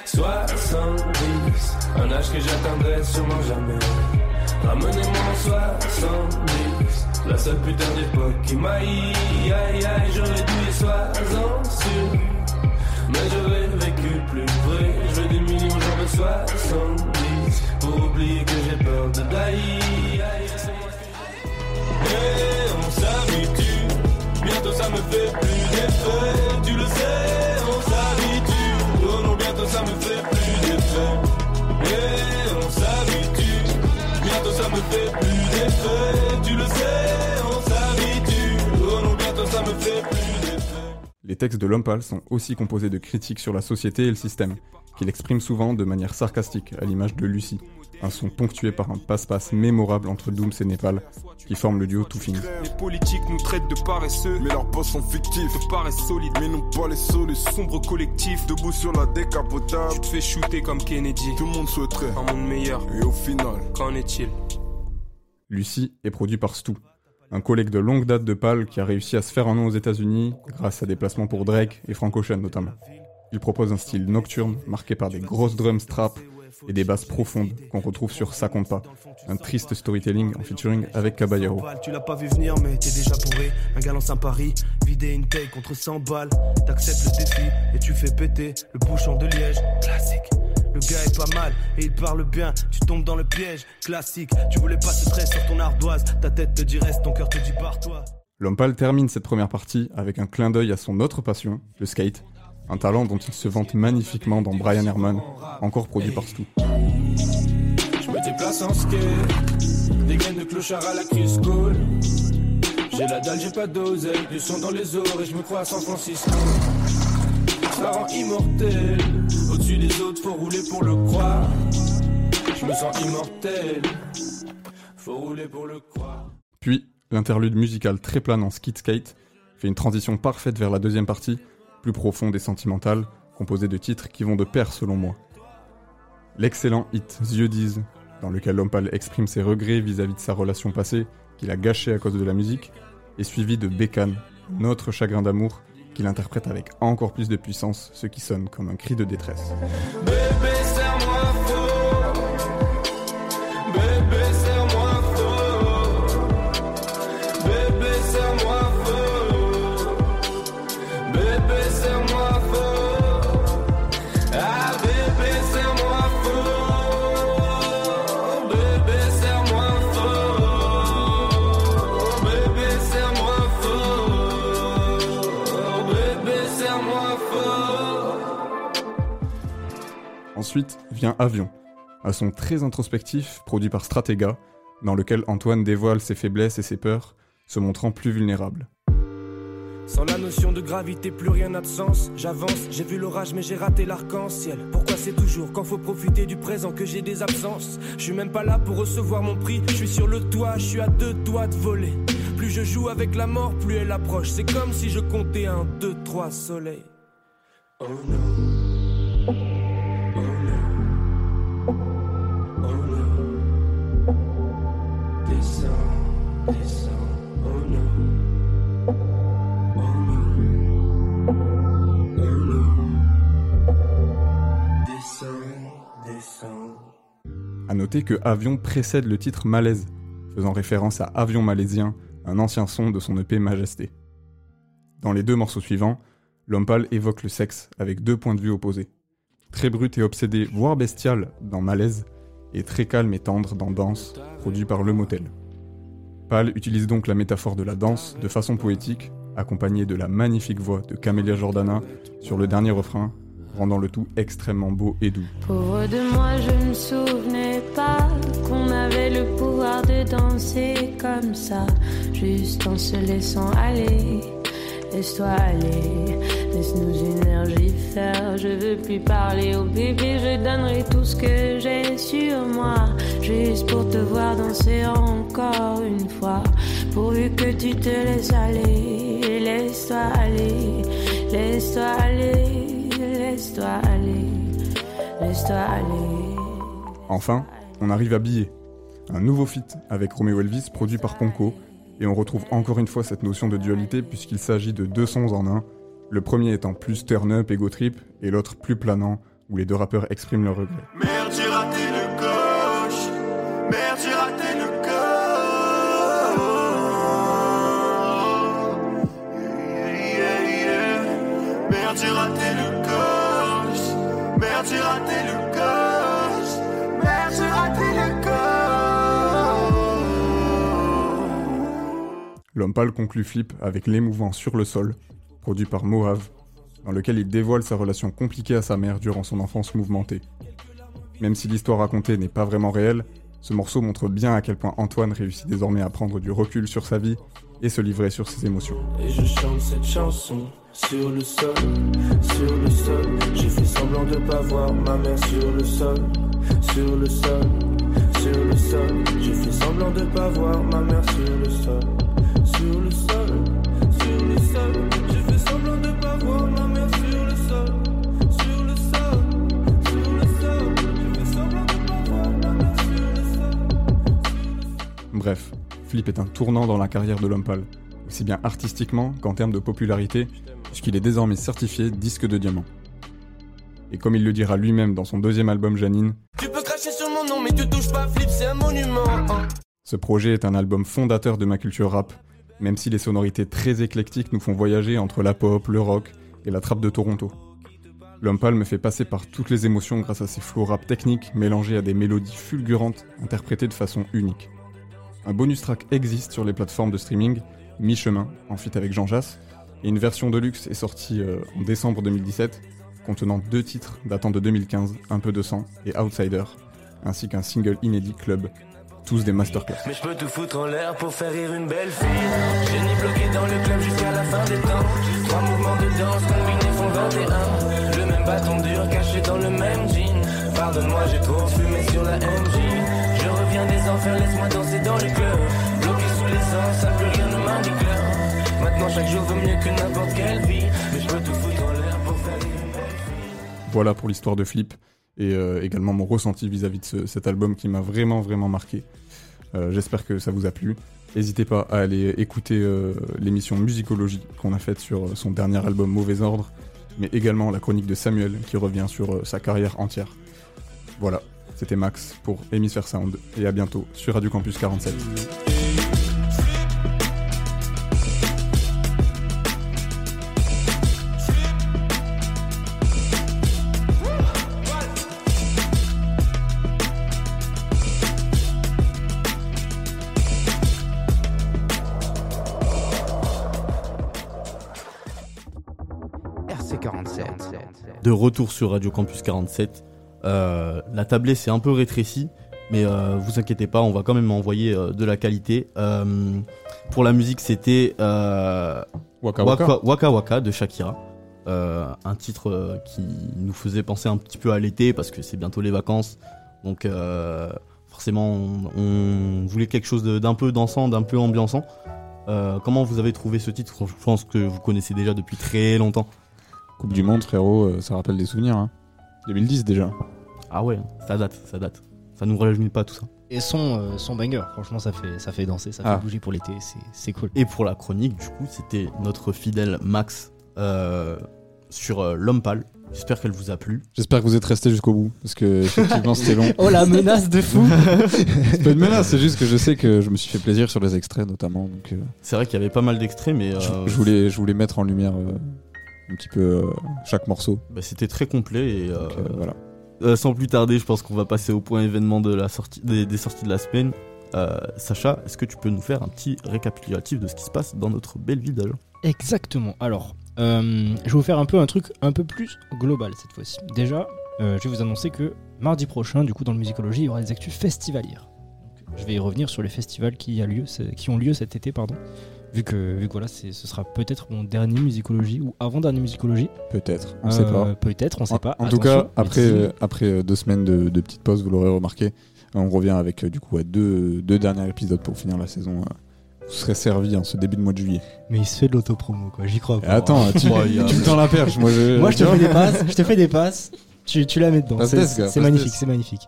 70, un âge que j'atteindrai sûrement jamais. Ramenez-moi en 70, la seule putain d'époque qui m'aille, aïe aïe, j'aurais dû sois sûr. Mais j'aurais vécu plus vrai, je veux des millions, j'en veux 70, pour oublier que j'ai peur de die, Et on s'habitue, bientôt ça me fait plus d'effet, tu le sais, on s'habitue, oh non, bientôt ça me fait plus d'effet. Et on s'habitue, bientôt ça me fait plus d'effet, Les textes de Lompal sont aussi composés de critiques sur la société et le système, qu'il exprime souvent de manière sarcastique, à l'image de Lucie, un son ponctué par un passe-passe mémorable entre Dooms et Népal, qui forme le duo Two Things. Les politiques nous traitent de paresseux, mais leurs boss sont fictifs. De paraissent solides, mais non pas les sols. Sombre collectif, debout sur la décapotable. Tu te fais shooter comme Kennedy. Tout le monde souhaiterait un monde meilleur. Et au final, qu'en est-il? Lucie est produit par Stu, un collègue de longue date de Pal qui a réussi à se faire un nom aux États-Unis grâce à des placements pour Drake et Frank Ocean notamment. Il propose un style nocturne marqué par des grosses drums strap et des basses profondes qu'on retrouve sur Ça compte pas, un triste storytelling en featuring avec Caballero. Tu l'as pas vu venir, mais t'es déjà bourré. Un galant un pari, vider une taille contre 100 balles. T'acceptes le défi et tu fais péter le bouchon de liège. Classique. Le gars est pas mal et il parle bien. Tu tombes dans le piège. Classique. Tu voulais pas ce trait sur ton ardoise. Ta tête te dit reste, ton cœur te dit barre-toi. L'homme pâle termine cette première partie avec un clin d'œil à son autre passion, le skate, un talent dont il se vante magnifiquement dans Brian Herman, encore produit par Stu. Je me déplace en skate, des gaines de clochard à la Crisco. J'ai la dalle, j'ai pas d'oseille, du son dans les oreilles, je me crois à San Francisco. Ça rend immortel, des autres, faut rouler pour le croire. Je me sens immortel, faut rouler pour le croire. Puis, l'interlude musical très plane en skid skate fait une transition parfaite vers la deuxième partie, plus profonde et sentimentale, composée de titres qui vont de pair selon moi. L'excellent hit Yeux disent, dans lequel l'homme pâle exprime ses regrets vis-à-vis de sa relation passée, qu'il a gâchée à cause de la musique, est suivi de Bécane, notre chagrin d'amour, qu'il interprète avec encore plus de puissance, ce qui sonne comme un cri de détresse. Ensuite vient Avion, un son très introspectif produit par Stratega, dans lequel Antoine dévoile ses faiblesses et ses peurs, se montrant plus vulnérable. Sans la notion de gravité, plus rien n'a de sens. J'avance, j'ai vu l'orage, mais j'ai raté l'arc-en-ciel. Pourquoi c'est toujours quand faut profiter du présent que j'ai des absences? Je suis même pas là pour recevoir mon prix. Je suis sur le toit, je suis à deux doigts de voler. Plus je joue avec la mort, plus elle approche. C'est comme si je comptais un, deux, trois soleils. Oh non. Que Avion précède le titre Malaise, faisant référence à Avion malaisien, un ancien son de son EP Majesté. Dans les deux morceaux suivants, l'homme pâle évoque le sexe avec deux points de vue opposés. Très brut et obsédé, voire bestial dans Malaise, et très calme et tendre dans Danse, produit par Le Motel. Pâle utilise donc la métaphore de la danse de façon poétique, accompagnée de la magnifique voix de Camélia Jordana sur le dernier refrain, rendant le tout extrêmement beau et doux. Pauvre de moi, je ne souvenais pas qu'on avait le pouvoir de danser comme ça, juste en se laissant aller. Laisse-toi aller, laisse-nous énergie faire. Je veux plus parler au bébé, je donnerai tout ce que j'ai sur moi, juste pour te voir danser encore une fois. Pourvu que tu te laisses aller, laisse-toi aller, laisse-toi aller, laisse-toi aller, laisse-toi aller. Enfin, on arrive à Billet, un nouveau feat avec Romeo Elvis produit par Ponko, et on retrouve encore une fois cette notion de dualité puisqu'il s'agit de deux sons en un, le premier étant plus turn-up et go trip, et l'autre plus planant, où les deux rappeurs expriment leurs regrets. Merde, L'homme pâle conclut Flip avec l'émouvant Sur le sol, produit par Mohave, dans lequel il dévoile sa relation compliquée à sa mère durant son enfance mouvementée. Même si l'histoire racontée n'est pas vraiment réelle, ce morceau montre bien à quel point Antoine réussit désormais à prendre du recul sur sa vie et se livrer sur ses émotions. Sur le sol, sur le sol. J'ai fait semblant de pas voir ma mère sur le sol, sur le sol, sur le sol. J'ai fait semblant de pas voir ma mère sur le sol. Bref, Flip est un tournant dans la carrière de l'homme pâle, aussi bien artistiquement qu'en termes de popularité, puisqu'il est désormais certifié disque de diamant. Et comme il le dira lui-même dans son deuxième album Janine, Tu peux cracher sur mon nom, mais tu touches pas, flip, c'est un monument. hein. ce projet est un album fondateur de ma culture rap, même si les sonorités très éclectiques nous font voyager entre la pop, le rock et la trappe de Toronto. L'homme pâle me fait passer par toutes les émotions grâce à ses flots rap techniques mélangés à des mélodies fulgurantes interprétées de façon unique. Un bonus track existe sur les plateformes de streaming, Mi-chemin, en feat avec Jean Jass, et une version de luxe est sortie euh, en décembre 2017, contenant deux titres datant de 2015, Un peu de sang et Outsider, ainsi qu'un single inédit club, tous des masterclass. Mais je peux tout foutre en l'air pour faire rire une belle fille. Génie bloqué dans le club jusqu'à la fin des temps. Trois mouvements de danse combinés font 21. Le même bâton dur caché dans le même jean. Pardonne-moi, j'ai trop fumé sur la MJ. Je reviens des enfers, laisse-moi danser dans les clubs. Bloqué sous l'essence, ça plus rien ne m'indique l'heure. Maintenant, chaque jour vaut mieux que n'importe quelle vie. Mais je peux tout foutre en l'air pour faire rire une belle fille. Voilà pour l'histoire de Flip et euh, également mon ressenti vis-à-vis de ce- cet album qui m'a vraiment vraiment marqué. Euh, J'espère que ça vous a plu. N'hésitez pas à aller écouter euh, l'émission Musicologie qu'on a faite sur euh, son dernier album Mauvais Ordre, mais également la chronique de Samuel qui revient sur sa carrière entière. Voilà, c'était Max pour Hémisphère Sound et à bientôt sur Radio Campus 47. De retour sur Radio Campus 47. Euh, la tablée s'est un peu rétrécie, mais euh, vous inquiétez pas, on va quand même envoyer euh, de la qualité. Pour la musique, c'était Waka Waka. Waka Waka Waka de Shakira. Un titre qui nous faisait penser un petit peu à l'été parce que c'est bientôt les vacances. Donc forcément, on, on voulait quelque chose d'un peu dansant, d'un peu ambiançant. Comment vous avez trouvé ce titre? Je pense que vous connaissez déjà depuis très longtemps. Coupe du Monde, frérot, euh, ça rappelle des souvenirs. Hein. 2010 déjà. Ah ouais, ça date, ça date. Ça nous rajeunit pas tout ça. Et son, euh, son banger, franchement, ça fait, ça fait danser, ça Ah. fait bouger pour l'été, c'est- c'est cool. Et pour la chronique, du coup, c'était notre fidèle Max euh, sur euh, l'homme pâle. J'espère qu'elle vous a plu. J'espère que vous êtes restés jusqu'au bout, parce que effectivement c'était long. *laughs* Oh la menace de fou *laughs* C'est pas une menace, c'est juste que je sais que je me suis fait plaisir sur les extraits notamment. Donc, euh, C'est vrai qu'il y avait pas mal d'extraits, mais je, je voulais, je voulais mettre en lumière euh, un petit peu euh, chaque morceau. bah, c'était très complet. Et, euh, Donc, euh, voilà. euh, sans plus tarder, je pense qu'on va passer au point événement de la sortie, des, des sorties de la semaine. Euh, Sacha, est-ce que tu peux nous faire un petit récapitulatif de ce qui se passe dans notre belle ville d'Agen Exactement. Alors, euh, je vais vous faire un peu un truc un peu plus global cette fois-ci. Déjà, euh, je vais vous annoncer que mardi prochain, du coup, dans le musicologie, il y aura des actus festivalières. Donc, je vais y revenir sur les festivals qui, a lieu, qui ont lieu cet été, pardon. Vu que, vu que voilà, ce sera peut-être mon dernier musicologie ou avant-dernier musicologie. Peut-être, on Euh, sait pas. Peut-être, on sait En, pas. en tout cas, après, euh, après euh, deux semaines de, de petite pause, vous l'aurez remarqué, on revient avec du coup à deux, deux derniers épisodes pour finir la saison. vous serez servi en ce début de mois de juillet. Mais il se fait de l'autopromo, quoi. J'y crois pas. attends, tu, a- tu me tends la perche. Moi, je, Moi, je te fais des passes, je te fais des passes, tu, tu la mets dedans. C'est magnifique, c'est magnifique.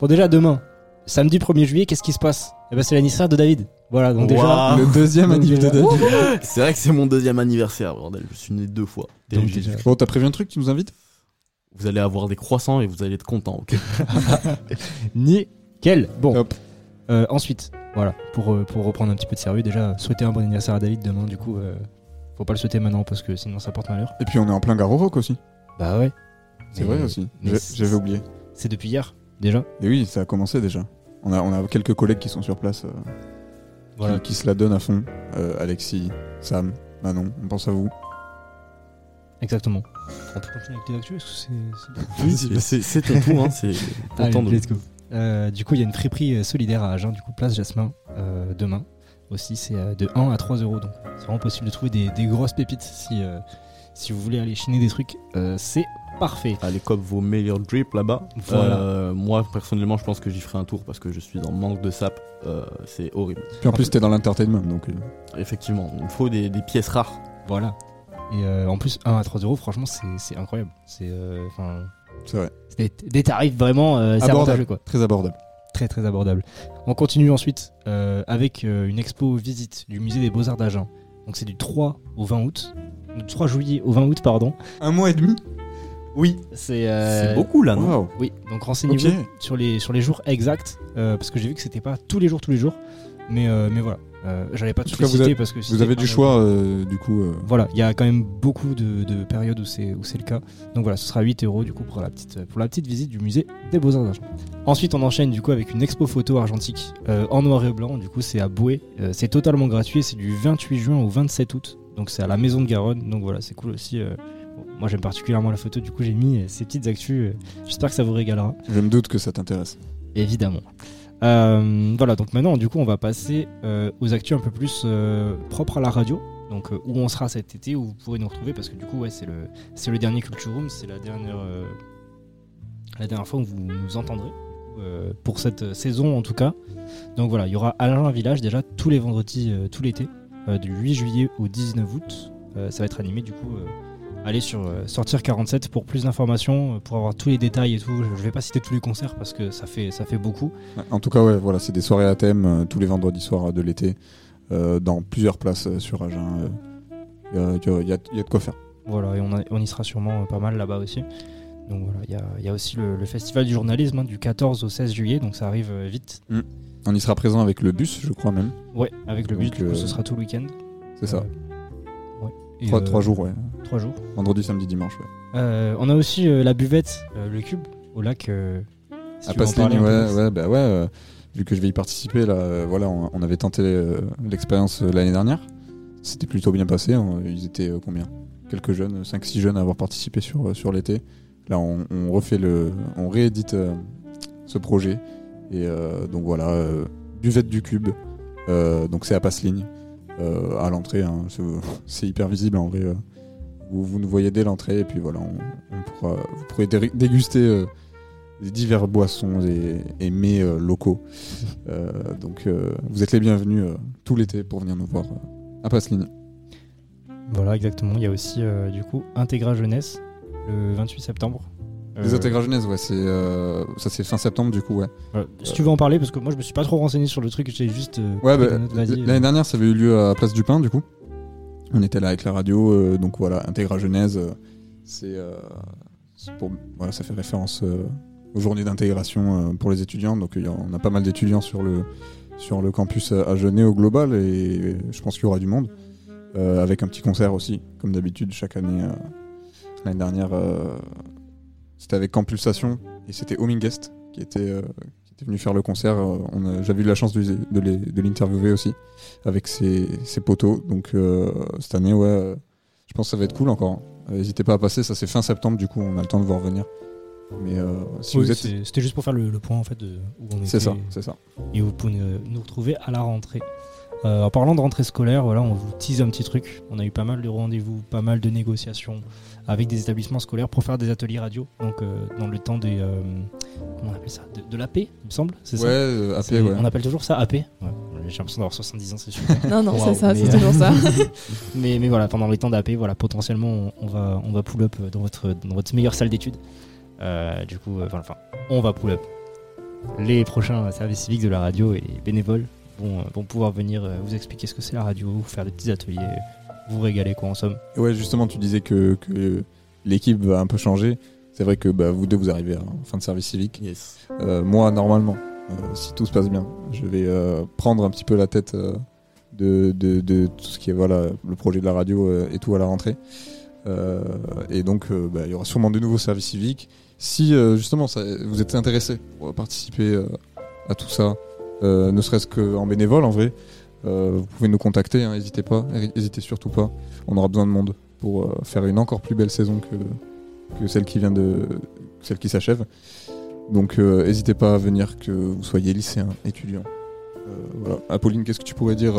Bon, déjà, demain, samedi 1er juillet, qu'est-ce qui se passe? Eh ben, c'est l'anniversaire de David. Voilà, donc déjà. Waouh. Le deuxième *laughs* anniversaire de. *laughs* C'est vrai que c'est mon deuxième anniversaire, bordel. Je suis né deux fois. Donc, Jésus. déjà- Bon, t'as prévu un truc qui nous invite Vous allez avoir des croissants et vous allez être content, ok *laughs* Nickel. Bon. Euh, ensuite, voilà, pour, euh, pour reprendre un petit peu de sérieux, déjà, souhaiter un bon anniversaire à David demain, du coup, euh, faut pas le souhaiter maintenant parce que sinon ça porte malheur. Et puis on est en plein Garo Rock aussi. Bah ouais. C'est Mais- vrai aussi. mais J'ai- c'est- J'avais oublié. C'est depuis hier, déjà. Et oui, ça a commencé déjà. On a, on a quelques collègues qui sont sur place, euh, Voilà. qui, qui se la donnent à fond. Euh, Alexis, Sam, Manon, on pense à vous. Exactement. On peut continuer avec les actus Est-ce que c'est- Oui, c'est. c'est- ton tour, hein, c'est *laughs* Allez, let's go. Euh, du coup, il y a une friperie euh, solidaire à Agen, du coup, place Jasmin, euh, demain. Aussi, c'est de 1 à 3 euros. Donc, c'est vraiment possible de trouver des, des grosses pépites si, euh, si vous voulez aller chiner des trucs. euh, c'est parfait. Allez, cop vos meilleurs drips là-bas. Voilà. Euh, moi, personnellement, je pense que j'y ferai un tour parce que je suis en manque de sap. Euh, c'est horrible. Puis en plus, t'es dans l'entertainment, donc. euh, Effectivement, il me faut des, des pièces rares. Voilà. Et euh, en plus, 1 à 3 euros, franchement, c'est c'est incroyable. C'est euh, vrai. c'est des, des tarifs vraiment euh, c'est Abordable. avantageux, quoi. Très abordable. très très abordable. On continue ensuite euh, avec euh, une expo visite du musée des Beaux-Arts d'Agen. Donc c'est du 3 au 20 août. Du 3 juillet au 20 août, pardon. Un mois et demi? Oui, c'est euh, C'est beaucoup là, non Wow. Oui, donc renseignez-vous sur, les, sur les jours exacts, euh, parce que j'ai vu que c'était pas tous les jours, tous les jours. Mais, euh, mais voilà, euh, j'allais pas tout cas, vous citer avez, parce que vous avez du choix, euh, du coup. euh, Voilà, il y a quand même beaucoup de, de périodes où c'est où c'est le cas. Donc voilà, ce sera 8 euros du coup pour la petite pour la petite visite du musée des Beaux-Arts d'Argent. Ensuite, on enchaîne du coup avec une expo photo argentique euh, en noir et blanc. Du coup, c'est à Boué. Euh, c'est totalement gratuit. C'est du 28 juin au 27 août. Donc c'est à la Maison de Garonne. Donc voilà, c'est cool aussi. Moi, j'aime particulièrement la photo. Du coup, j'ai mis euh, ces petites actus. euh. J'espère que ça vous régalera. Je me doute que ça t'intéresse. Évidemment. Euh, voilà, donc maintenant, du coup, on va passer euh, aux actus un peu plus euh, propres à la radio. Donc, où on sera cet été, où vous pourrez nous retrouver, parce que du coup, ouais, c'est le, c'est le dernier Culture Room, c'est la dernière, la dernière fois où vous nous entendrez, pour cette saison en tout cas. Donc voilà, il y aura Alain Village déjà tous les vendredis, tout l'été, du 8 juillet au 19 août. Ça va être animé, du coup. Allez sur euh, Sortir 47 pour plus d'informations, euh, pour avoir tous les détails et tout. Je, vais pas citer tous les concerts parce que ça fait, ça fait beaucoup. En tout cas, ouais, voilà, c'est des soirées à thème euh, tous les vendredis soirs de l'été, euh, dans plusieurs places sur Agen. Il y, a, y y a- de quoi faire. Voilà, et on, a- on y sera sûrement pas mal là-bas aussi. Donc voilà, il y a, y a aussi le, le festival du journalisme hein, du 14 au 16 juillet, donc ça arrive vite. Mm. On y sera présent avec le bus, je crois même. Ouais, avec le bus, Donc, du coup, ce sera tout le week-end. C'est ça. Et, Trois, euh, trois jours, ouais. Trois jours. Vendredi, samedi, dimanche, ouais. Euh, on a aussi euh, la buvette, euh, le cube, au lac. euh, si à Passeline, ouais, ouais, bah ouais. euh, vu que je vais y participer, là, euh, voilà, on, on avait tenté euh, l'expérience euh, l'année dernière. C'était plutôt bien passé. on- ils étaient euh, combien? Quelques jeunes, 5-6 jeunes à avoir participé sur, euh, sur l'été. Là, on, on refait le, on réédite euh, ce projet. Et euh, donc voilà, euh, buvette du cube. Euh, donc c'est à Passeline, euh, à l'entrée. hein, c'est- hyper visible en vrai. euh. vous, vous nous voyez dès l'entrée et puis voilà, on, on pourra, vous pourrez dé- déguster euh, les divers boissons et, et mets locaux. *laughs* Donc vous êtes les bienvenus tout l'été pour venir nous voir à Passeline. Voilà, exactement. Il y a aussi du coup Intégra Jeunesse le 28 septembre. Les Euh, Intégra Jeunesse, ouais, c'est euh, ça c'est fin septembre du coup, ouais. Si tu veux en parler, parce que moi je me suis pas trop renseigné sur le truc, j'ai juste. euh, Ouais, bah, vas-y, l'année euh. dernière, ça avait eu lieu à Place du Pain, du coup. On était là avec la radio, euh, donc voilà, Intégra Genèse, euh, c'est euh, pour voilà, ça fait référence euh, aux journées d'intégration euh, pour les étudiants. Donc il y a- on a pas mal d'étudiants sur le sur le campus à à Genève au global, et je pense qu'il y aura du monde, Euh, avec un petit concert aussi, comme d'habitude chaque année. euh, L'année dernière, euh, c'était avec Campulsation et c'était Homing Guest qui était euh, qui était venu faire le concert. Euh, J'avais eu la chance de, de l'interviewer aussi avec ses, ses poteaux. Donc euh, cette année, ouais, je pense que ça va être cool encore. N'hésitez pas à passer, ça c'est fin septembre, du coup on a le temps de vous revenir. Mais euh, si Oui, vous êtes. c'est- C'était juste pour faire le, le point en fait de où on C'est était. ça, c'est ça. Et vous pouvez nous retrouver à la rentrée. Euh, en parlant de rentrée scolaire, voilà, on vous tease un petit truc. On a eu pas mal de rendez-vous, pas mal de négociations avec des établissements scolaires pour faire des ateliers radio. Donc euh, dans le temps des euh, comment on appelle ça, de, de l'AP, il me semble, c'est ça? Ouais, euh, AP, C'est- ouais. On appelle toujours ça AP. Ouais. J'ai l'impression d'avoir 70 ans, c'est sûr. *laughs* Non, non, c'est ça, c'est toujours ça. *laughs* mais, mais voilà, pendant les temps d'AP, voilà, potentiellement, on, on va, on va pull up dans votre, dans votre meilleure salle d'études. Euh, du coup, enfin, on va pull up. Les prochains services civiques de la radio et les bénévoles vont, euh, vont pouvoir venir euh, vous expliquer ce que c'est la radio, vous faire des petits ateliers, vous régaler quoi en somme. Et ouais, justement, tu disais que, que l'équipe va un peu changer. C'est vrai que bah, vous deux, vous arrivez en fin de service civique. Euh, moi, normalement, euh, si tout se passe bien, je vais euh, prendre un petit peu la tête euh, de, de, de tout ce qui est voilà, le projet de la radio euh, et tout à la rentrée. Euh, et donc, euh, bah, il y aura sûrement de nouveaux services civiques. Si euh, justement ça- vous êtes intéressé pour participer euh, à tout ça, euh, ne serait-ce qu'en bénévole en vrai, euh, vous pouvez nous contacter, hein, n'hésitez pas, n'hésitez surtout pas. On aura besoin de monde pour euh, faire une encore plus belle saison que, celle qui vient de celle qui s'achève. Donc n'hésitez pas à venir que vous soyez lycéen, étudiant. Voilà. Apolline, qu'est-ce que tu pourrais dire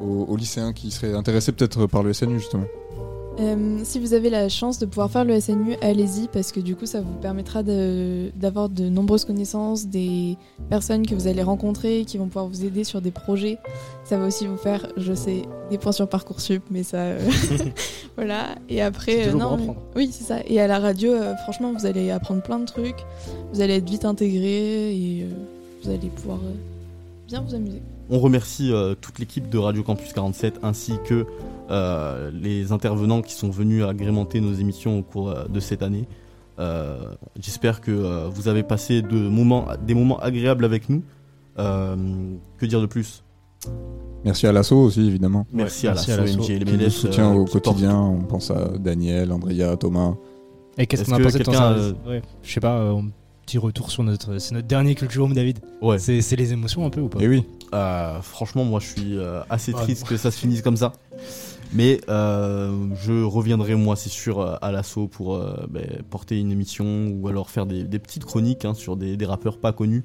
aux lycéens qui seraient intéressés peut-être par le SNU justement? Euh, si vous avez la chance de pouvoir faire le SNU, allez-y parce que du coup ça vous permettra d'avoir de, nombreuses connaissances, des personnes que vous allez rencontrer qui vont pouvoir vous aider sur des projets. Ça va aussi vous faire, je sais, des points sur Parcoursup, mais ça... euh, *laughs* *laughs* voilà. Et après... Toujours non, mais-. Oui, c'est ça. Et à la radio, euh, franchement, vous allez apprendre plein de trucs. Vous allez être vite intégré et... euh, vous allez pouvoir euh, bien vous amuser. On remercie euh, toute l'équipe de Radio Campus 47 ainsi que euh, les intervenants qui sont venus agrémenter nos émissions au cours euh, de cette année. Euh, J'espère que euh, vous avez passé de moments, des moments agréables avec nous. Euh, que dire de plus? Merci à l'assaut aussi, évidemment. Merci à merci à l'assaut. MJ Qui nous soutient euh, au porte- quotidien. On pense à Daniel, Andrea, Thomas. Et qu'est-ce Est-ce qu'on a que pensé de ton quelqu'un, service Ouais, Je sais pas, euh, petit retour sur notre. C'est notre dernier Culture Room, David. Ouais. C'est les émotions un peu ou pas? Et oui. Euh, franchement, moi, je suis euh, assez Ouais. triste que ça se finisse comme ça. Mais euh, je reviendrai, moi, c'est sûr, à l'assaut pour euh, ben, porter une émission ou alors faire des, des petites chroniques hein, sur des, des rappeurs pas connus,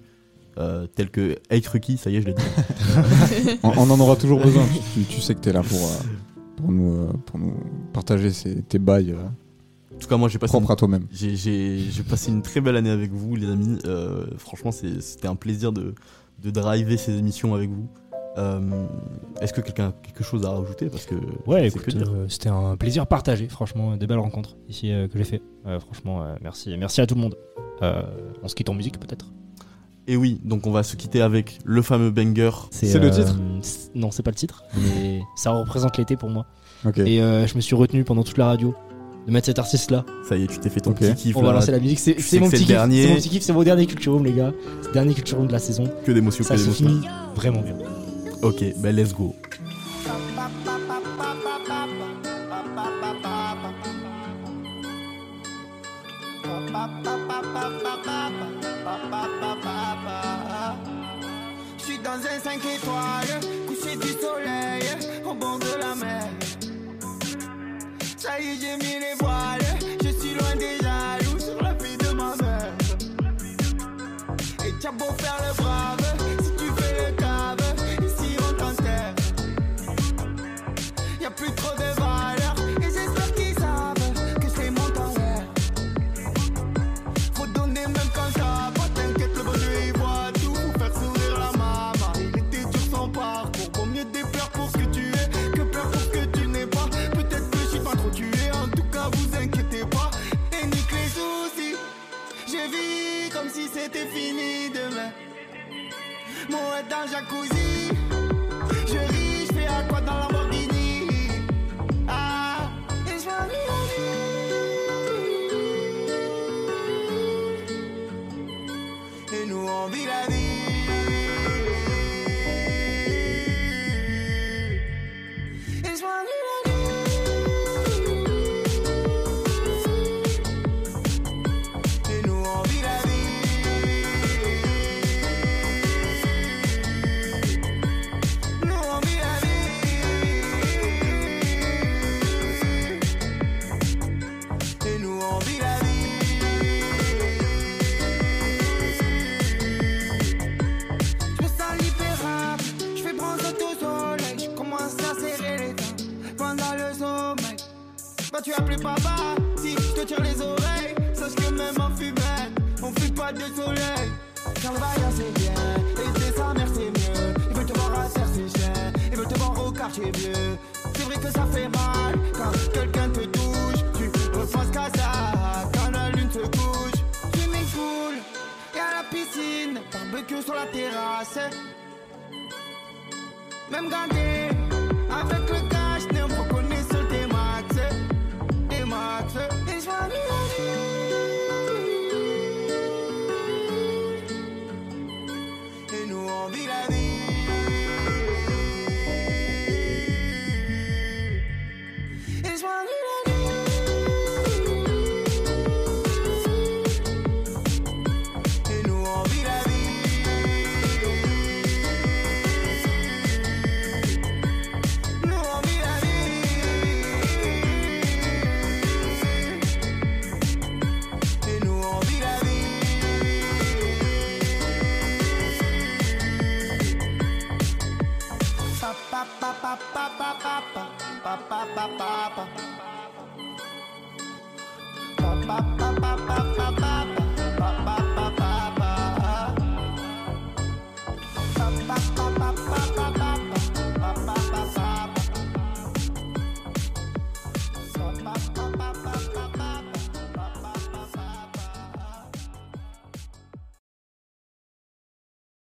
euh, tels que Hey Trucky, ça y est, je l'ai dit. *laughs* on, on en aura toujours besoin. tu, tu sais que t'es là pour, euh, pour, nous, euh, pour nous partager ces- tes bails. euh, En tout cas, moi, j'ai passé, une, à toi-même. j'ai, passé une très belle année avec vous, les amis. Euh, franchement, c'était un plaisir de, de driver ces émissions avec vous. Euh, Est-ce que quelqu'un a quelque chose à rajouter? Parce que Ouais, euh, c'était un plaisir partagé, franchement, des belles rencontres ici euh, que j'ai fait. Euh, franchement, euh, merci, merci à tout le monde. Euh, on se quitte en musique peut-être. Et oui, donc on va se quitter avec le fameux banger. C'est le titre Non, c'est pas le titre, mais ça représente l'été pour moi. Et euh, je me suis retenu pendant toute la radio de mettre cet artiste-là. Ça y est, tu t'es fait ton Ok. petit kiff. On va là. lancer la musique. C'est mon petit c'est kiff. C'est mon petit kiff. C'est mon dernier culture room, les gars. C'est le dernier culture room de la saison. Que d'émotions, Ça que se d'émotions. finit vraiment bien. Ok, ben let's go. Je suis dans un 5 étoiles, couché du soleil, au bord de la mer. J'ai mis les voiles, je suis loin des jaloux sur la fille de ma mère. Et t'as beau faire le brave, si tu fais le cave, ici on t'enterre. Y'a plus trop dans le jacuzzi, tu appelles papa, si je te tire les oreilles, sache que même en fumette, on fuit pas de soleil. Vaillant c'est bien, et sa mère c'est mieux. Ils veulent te voir à terre c'est chien, ils veulent te voir au quartier vieux. C'est vrai que ça fait mal quand quelqu'un te touche, tu repenses qu'à ça quand la lune se couche. Swimming pool, et à la piscine, barbecue sur la terrasse. Même gardé, avec le cash, né au say, it's. pa pa